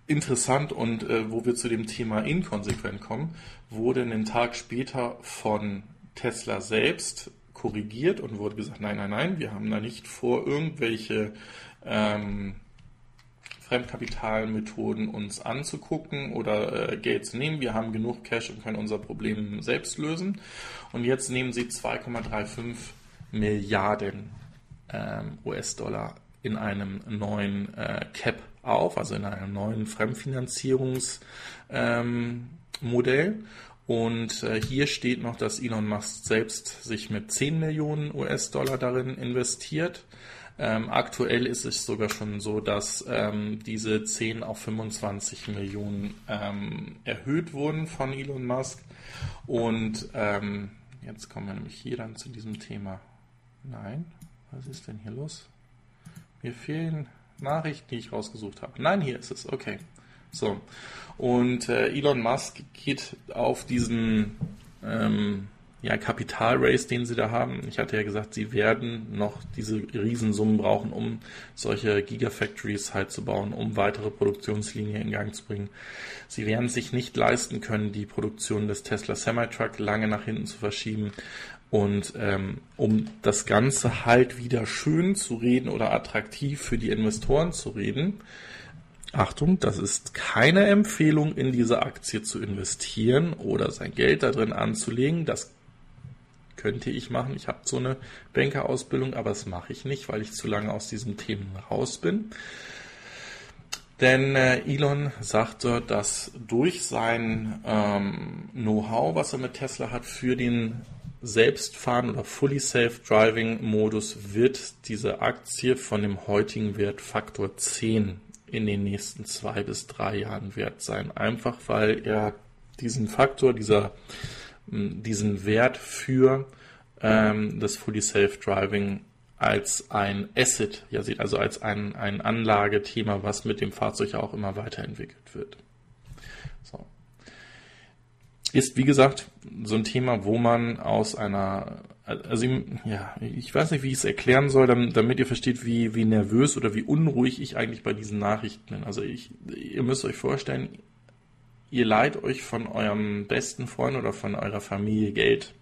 interessant und äh, wo wir zu dem Thema inkonsequent kommen, wurde einen Tag später von Tesla selbst korrigiert und wurde gesagt, nein, nein, nein, wir haben da nicht vor, irgendwelche ähm, Fremdkapitalmethoden uns anzugucken oder äh, Geld zu nehmen. Wir haben genug Cash und können unser Problem selbst lösen. Und jetzt nehmen sie 2,35 Milliarden ähm, US-Dollar in einem neuen äh, Cap auf, also in einem neuen Fremdfinanzierungsmodell. Ähm, und äh, hier steht noch, dass Elon Musk selbst sich mit 10 Millionen US-Dollar darin investiert. Ähm, aktuell ist es sogar schon so, dass ähm, diese 10 auf 25 Millionen ähm, erhöht wurden von Elon Musk. Und ähm, jetzt kommen wir nämlich hier dann zu diesem Thema. Nein, was ist denn hier los? Mir fehlen Nachrichten, die ich rausgesucht habe. Nein, hier ist es. Okay. So. Und äh, Elon Musk geht auf diesen ähm, ja, Kapitalrace, den sie da haben. Ich hatte ja gesagt, sie werden noch diese Riesensummen brauchen, um solche Gigafactories halt zu bauen, um weitere Produktionslinien in Gang zu bringen. Sie werden sich nicht leisten können, die Produktion des Tesla Semi-Truck lange nach hinten zu verschieben. Und ähm, um das Ganze halt wieder schön zu reden oder attraktiv für die Investoren zu reden, Achtung, das ist keine Empfehlung, in diese Aktie zu investieren oder sein Geld da drin anzulegen. Das könnte ich machen. Ich habe so eine Bankerausbildung, aber das mache ich nicht, weil ich zu lange aus diesen Themen raus bin. Denn äh, Elon sagt dort, dass durch sein ähm, Know-how, was er mit Tesla hat, für den Selbstfahren oder Fully Safe Driving Modus wird diese Aktie von dem heutigen Wert Faktor 10 in den nächsten zwei bis drei Jahren wert sein. Einfach weil er diesen Faktor, dieser, diesen Wert für ähm, das Fully Safe Driving als ein Asset ja sieht, also als ein, ein Anlagethema, was mit dem Fahrzeug auch immer weiterentwickelt wird. Ist, wie gesagt, so ein Thema, wo man aus einer also ja, ich weiß nicht, wie ich es erklären soll, damit ihr versteht, wie, wie nervös oder wie unruhig ich eigentlich bei diesen Nachrichten bin. Also ich, ihr müsst euch vorstellen, ihr leiht euch von eurem besten Freund oder von eurer Familie Geld.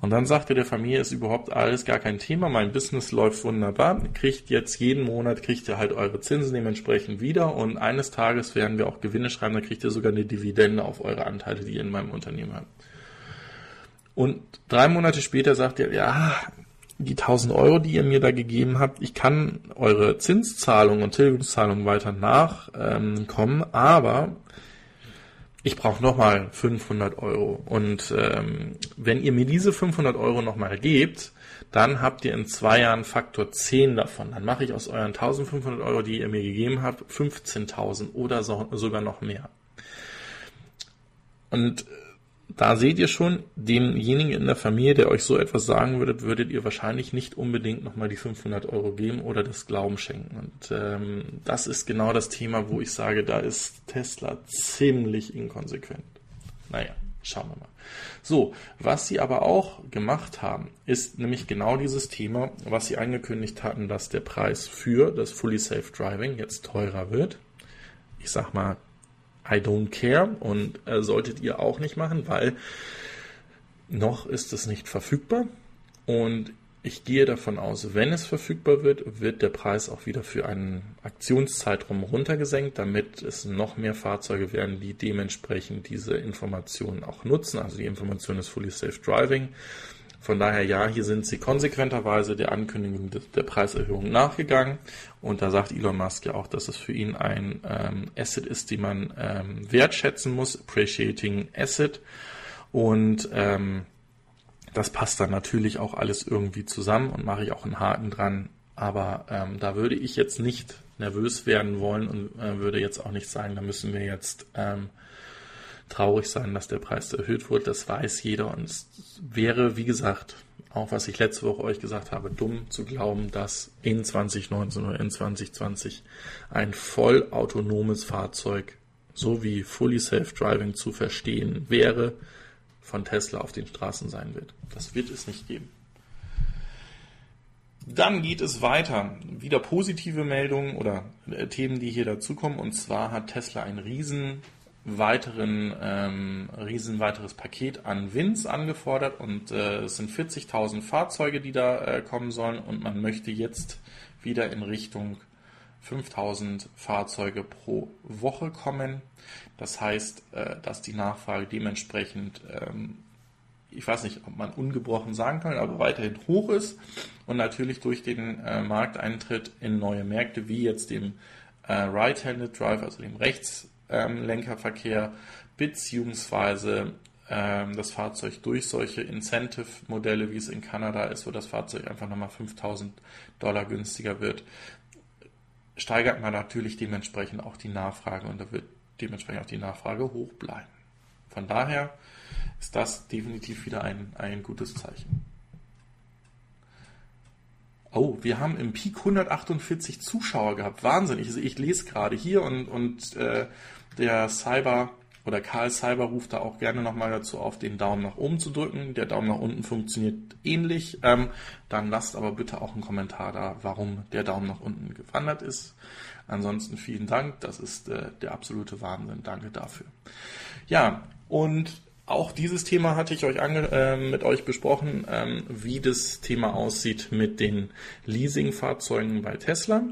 Und dann sagte der Familie, ist überhaupt alles gar kein Thema, mein Business läuft wunderbar, kriegt jetzt jeden Monat, kriegt ihr halt eure Zinsen dementsprechend wieder und eines Tages werden wir auch Gewinne schreiben, dann kriegt ihr sogar eine Dividende auf eure Anteile, die ihr in meinem Unternehmen habt. Und drei Monate später sagt er, ja, die 1000 Euro, die ihr mir da gegeben habt, ich kann eure Zinszahlungen und Tilgungszahlungen weiter nachkommen, ähm, aber ich brauche nochmal 500 Euro. Und ähm, wenn ihr mir diese 500 Euro nochmal gebt, dann habt ihr in zwei Jahren Faktor 10 davon. Dann mache ich aus euren 1500 Euro, die ihr mir gegeben habt, 15.000 oder so, sogar noch mehr. Und da seht ihr schon, demjenigen in der Familie, der euch so etwas sagen würde, würdet ihr wahrscheinlich nicht unbedingt nochmal die 500 Euro geben oder das Glauben schenken. Und ähm, das ist genau das Thema, wo ich sage, da ist Tesla ziemlich inkonsequent. Naja, schauen wir mal. So, was sie aber auch gemacht haben, ist nämlich genau dieses Thema, was sie angekündigt hatten, dass der Preis für das Fully Safe Driving jetzt teurer wird. Ich sag mal I don't care und äh, solltet ihr auch nicht machen, weil noch ist es nicht verfügbar und ich gehe davon aus, wenn es verfügbar wird, wird der Preis auch wieder für einen Aktionszeitraum runtergesenkt, damit es noch mehr Fahrzeuge werden, die dementsprechend diese Informationen auch nutzen. Also die Information des Fully Safe Driving von daher ja, hier sind sie konsequenterweise der Ankündigung der Preiserhöhung nachgegangen. Und da sagt Elon Musk ja auch, dass es für ihn ein ähm, Asset ist, die man ähm, wertschätzen muss, appreciating Asset. Und ähm, das passt dann natürlich auch alles irgendwie zusammen und mache ich auch einen Haken dran. Aber ähm, da würde ich jetzt nicht nervös werden wollen und äh, würde jetzt auch nicht sagen, da müssen wir jetzt ähm, traurig sein, dass der Preis erhöht wurde. Das weiß jeder und es wäre, wie gesagt, auch was ich letzte Woche euch gesagt habe, dumm zu glauben, dass in 2019 oder in 2020 ein vollautonomes Fahrzeug, so wie Fully Self Driving zu verstehen wäre, von Tesla auf den Straßen sein wird. Das wird es nicht geben. Dann geht es weiter. Wieder positive Meldungen oder äh, Themen, die hier dazukommen. Und zwar hat Tesla ein riesen weiteren ähm, riesen weiteres Paket an Wins angefordert und äh, es sind 40.000 Fahrzeuge, die da äh, kommen sollen und man möchte jetzt wieder in Richtung 5.000 Fahrzeuge pro Woche kommen. Das heißt, äh, dass die Nachfrage dementsprechend, ähm, ich weiß nicht, ob man ungebrochen sagen kann, aber weiterhin hoch ist und natürlich durch den äh, Markteintritt in neue Märkte wie jetzt dem äh, Right-Handed Drive, also dem Rechts ähm, Lenkerverkehr beziehungsweise ähm, das Fahrzeug durch solche Incentive-Modelle, wie es in Kanada ist, wo das Fahrzeug einfach nochmal 5000 Dollar günstiger wird, steigert man natürlich dementsprechend auch die Nachfrage und da wird dementsprechend auch die Nachfrage hoch bleiben. Von daher ist das definitiv wieder ein, ein gutes Zeichen. Oh, wir haben im Peak 148 Zuschauer gehabt. Wahnsinn. Ich, ich lese gerade hier und, und äh, der Cyber oder Karl Cyber ruft da auch gerne nochmal dazu auf, den Daumen nach oben zu drücken. Der Daumen nach unten funktioniert ähnlich. Ähm, dann lasst aber bitte auch einen Kommentar da, warum der Daumen nach unten gewandert ist. Ansonsten vielen Dank, das ist äh, der absolute Wahnsinn. Danke dafür. Ja, und auch dieses Thema hatte ich euch äh, mit euch besprochen, ähm, wie das Thema aussieht mit den Leasingfahrzeugen bei Tesla,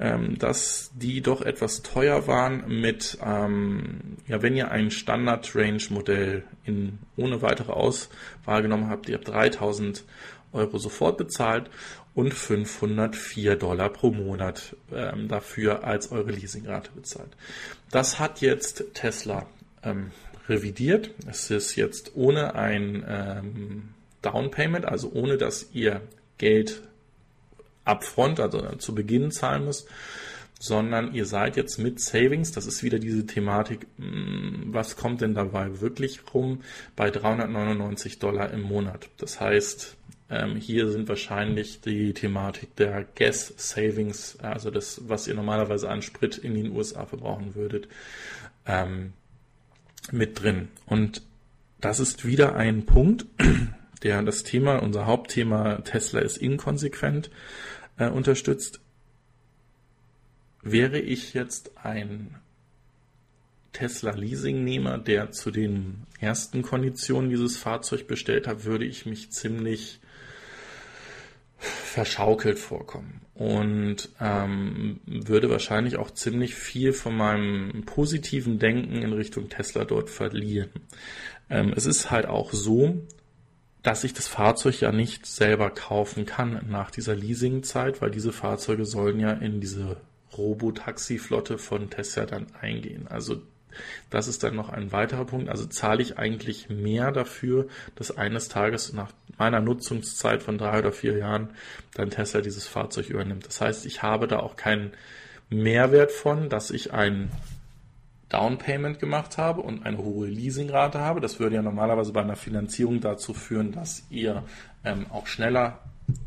ähm, dass die doch etwas teuer waren mit, ähm, ja, wenn ihr ein Standard-Range-Modell in ohne weitere Auswahl genommen habt, ihr habt 3000 Euro sofort bezahlt und 504 Dollar pro Monat ähm, dafür als eure Leasingrate bezahlt. Das hat jetzt Tesla ähm, revidiert. Es ist jetzt ohne ein ähm, Down also ohne dass ihr Geld upfront, also zu Beginn zahlen müsst, sondern ihr seid jetzt mit Savings, das ist wieder diese Thematik, mm, was kommt denn dabei wirklich rum, bei 399 Dollar im Monat. Das heißt, ähm, hier sind wahrscheinlich die Thematik der Gas Savings, also das, was ihr normalerweise an Sprit in den USA verbrauchen würdet, ähm, mit drin. Und das ist wieder ein Punkt, der das Thema, unser Hauptthema Tesla ist inkonsequent äh, unterstützt. Wäre ich jetzt ein Tesla-Leasingnehmer, der zu den ersten Konditionen dieses Fahrzeug bestellt hat, würde ich mich ziemlich verschaukelt vorkommen und ähm, würde wahrscheinlich auch ziemlich viel von meinem positiven Denken in Richtung Tesla dort verlieren. Ähm, es ist halt auch so, dass ich das Fahrzeug ja nicht selber kaufen kann nach dieser Leasingzeit, weil diese Fahrzeuge sollen ja in diese Robotaxi-Flotte von Tesla dann eingehen. Also das ist dann noch ein weiterer Punkt. Also zahle ich eigentlich mehr dafür, dass eines Tages nach meiner Nutzungszeit von drei oder vier Jahren dann Tesla dieses Fahrzeug übernimmt. Das heißt, ich habe da auch keinen Mehrwert von, dass ich ein Down Payment gemacht habe und eine hohe Leasingrate habe. Das würde ja normalerweise bei einer Finanzierung dazu führen, dass ihr ähm, auch schneller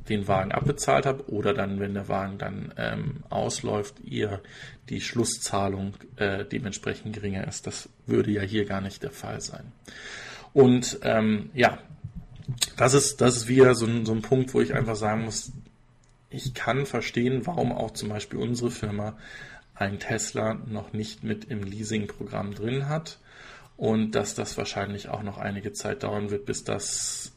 den Wagen abbezahlt habt oder dann, wenn der Wagen dann ähm, ausläuft, ihr die Schlusszahlung äh, dementsprechend geringer ist. Das würde ja hier gar nicht der Fall sein. Und ähm, ja, das ist, das ist wieder so ein, so ein Punkt, wo ich einfach sagen muss, ich kann verstehen, warum auch zum Beispiel unsere Firma ein Tesla noch nicht mit im Leasing-Programm drin hat und dass das wahrscheinlich auch noch einige Zeit dauern wird, bis das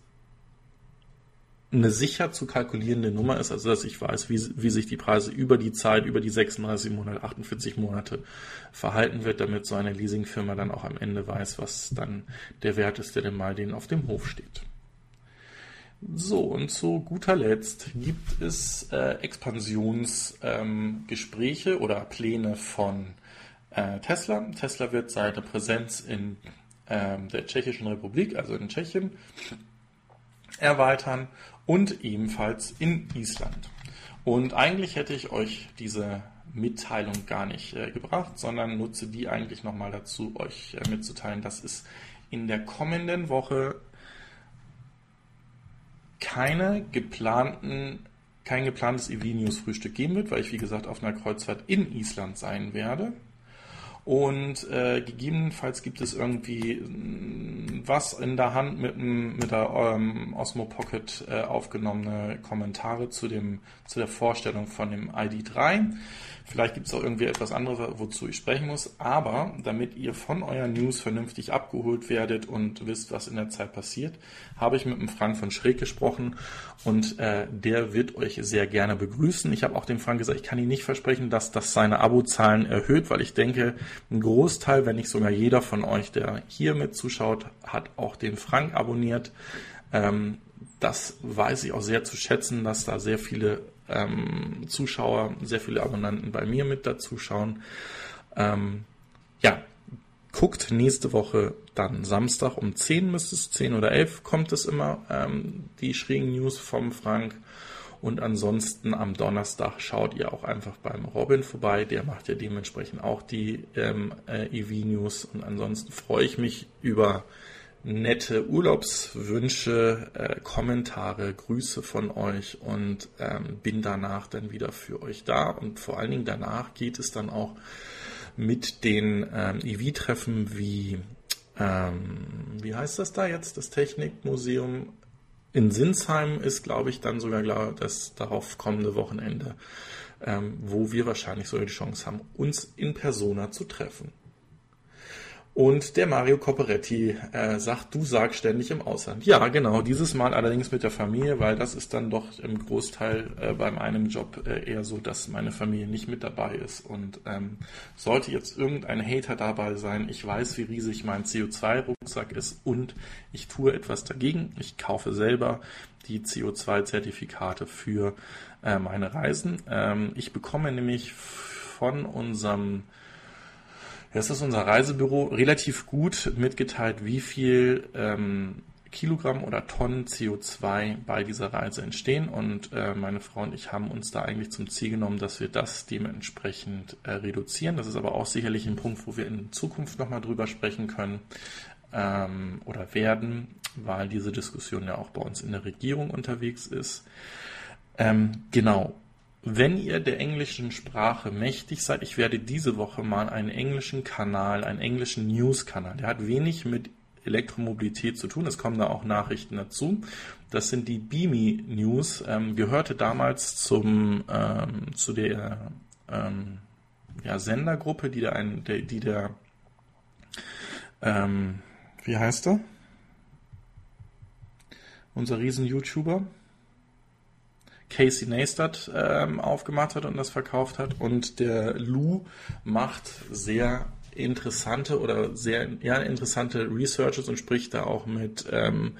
eine sicher zu kalkulierende Nummer ist, also dass ich weiß, wie, wie sich die Preise über die Zeit, über die 36 Monate, 48 Monate verhalten wird, damit so eine Leasingfirma dann auch am Ende weiß, was dann der Wert ist, der denn mal denen auf dem Hof steht. So, und zu guter Letzt gibt es äh, Expansionsgespräche ähm, oder Pläne von äh, Tesla. Tesla wird seine Präsenz in äh, der Tschechischen Republik, also in Tschechien, erweitern und ebenfalls in Island. Und eigentlich hätte ich euch diese Mitteilung gar nicht äh, gebracht, sondern nutze die eigentlich nochmal dazu, euch äh, mitzuteilen, dass es in der kommenden Woche keine geplanten, kein geplantes EV-News-Frühstück geben wird, weil ich, wie gesagt, auf einer Kreuzfahrt in Island sein werde. Und äh, gegebenenfalls gibt es irgendwie mm, was in der Hand mit, mit der ähm, Osmo Pocket äh, aufgenommene Kommentare zu, dem, zu der Vorstellung von dem ID3. Vielleicht gibt es auch irgendwie etwas anderes, wozu ich sprechen muss. Aber damit ihr von euren News vernünftig abgeholt werdet und wisst, was in der Zeit passiert, habe ich mit dem Frank von Schräg gesprochen und äh, der wird euch sehr gerne begrüßen. Ich habe auch dem Frank gesagt, ich kann Ihnen nicht versprechen, dass das seine Abozahlen erhöht, weil ich denke, ein Großteil, wenn nicht sogar jeder von euch, der hier mit zuschaut, hat auch den Frank abonniert. Ähm, das weiß ich auch sehr zu schätzen, dass da sehr viele ähm, Zuschauer, sehr viele Abonnenten bei mir mit dazuschauen. Ähm, ja, guckt nächste Woche dann Samstag um 10 müsste es, 10 oder 11 kommt es immer, ähm, die schrägen News vom Frank. Und ansonsten am Donnerstag schaut ihr auch einfach beim Robin vorbei. Der macht ja dementsprechend auch die ähm, äh, EV-News. Und ansonsten freue ich mich über nette Urlaubswünsche, äh, Kommentare, Grüße von euch und ähm, bin danach dann wieder für euch da. Und vor allen Dingen danach geht es dann auch mit den ähm, EV-Treffen wie, ähm, wie heißt das da jetzt, das Technikmuseum in Sinsheim ist, glaube ich, dann sogar klar das darauf kommende Wochenende, ähm, wo wir wahrscheinlich sogar die Chance haben, uns in Persona zu treffen. Und der Mario Copperetti äh, sagt, du sagst ständig im Ausland. Ja, genau, dieses Mal allerdings mit der Familie, weil das ist dann doch im Großteil äh, bei meinem Job äh, eher so, dass meine Familie nicht mit dabei ist. Und ähm, sollte jetzt irgendein Hater dabei sein, ich weiß, wie riesig mein CO2-Rucksack ist und ich tue etwas dagegen. Ich kaufe selber die CO2-Zertifikate für äh, meine Reisen. Ähm, ich bekomme nämlich von unserem das ist unser Reisebüro relativ gut mitgeteilt, wie viel ähm, Kilogramm oder Tonnen CO2 bei dieser Reise entstehen. Und äh, meine Frau und ich haben uns da eigentlich zum Ziel genommen, dass wir das dementsprechend äh, reduzieren. Das ist aber auch sicherlich ein Punkt, wo wir in Zukunft nochmal drüber sprechen können ähm, oder werden, weil diese Diskussion ja auch bei uns in der Regierung unterwegs ist. Ähm, genau. Wenn ihr der englischen Sprache mächtig seid, ich werde diese Woche mal einen englischen Kanal, einen englischen News-Kanal, der hat wenig mit Elektromobilität zu tun. Es kommen da auch Nachrichten dazu. Das sind die Beamy News. Ähm, gehörte damals zum, ähm, zu der ähm, ja, Sendergruppe, die der, ein, der, die der ähm, wie heißt er? Unser Riesen-YouTuber. Casey Neistat ähm, aufgemacht hat und das verkauft hat. Und der Lou macht sehr interessante oder sehr ja, interessante Researches und spricht da auch mit ähm,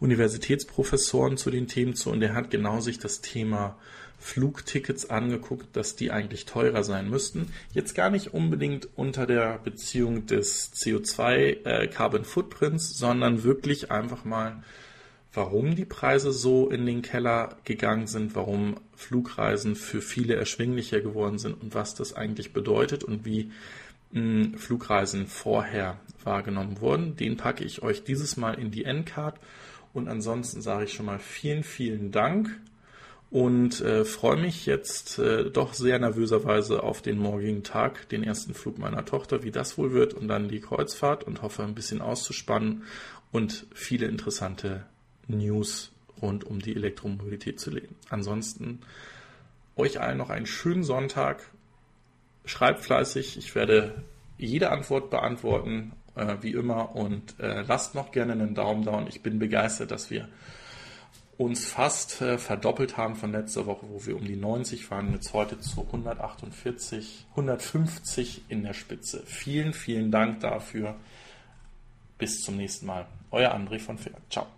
Universitätsprofessoren zu den Themen zu. Und der hat genau sich das Thema Flugtickets angeguckt, dass die eigentlich teurer sein müssten. Jetzt gar nicht unbedingt unter der Beziehung des CO2 äh, Carbon Footprints, sondern wirklich einfach mal warum die Preise so in den Keller gegangen sind, warum Flugreisen für viele erschwinglicher geworden sind und was das eigentlich bedeutet und wie mh, hm, Flugreisen vorher wahrgenommen wurden. Den packe ich euch dieses Mal in die Endcard und ansonsten sage ich schon mal vielen, vielen Dank und äh, freue mich jetzt äh, doch sehr nervöserweise auf den morgigen Tag, den ersten Flug meiner Tochter, wie das wohl wird und dann die Kreuzfahrt und hoffe ein bisschen auszuspannen und viele interessante News rund um die Elektromobilität zu lesen. Ansonsten euch allen noch einen schönen Sonntag. Schreibt fleißig. Ich werde jede Antwort beantworten, äh, wie immer. Und äh, lasst noch gerne einen Daumen da. Und Ich bin begeistert, dass wir uns fast äh, verdoppelt haben von letzter Woche, wo wir um die 90 waren, jetzt heute zu 148, 150 in der Spitze. Vielen, vielen Dank dafür. Bis zum nächsten Mal. Euer André von Pferd. Ciao.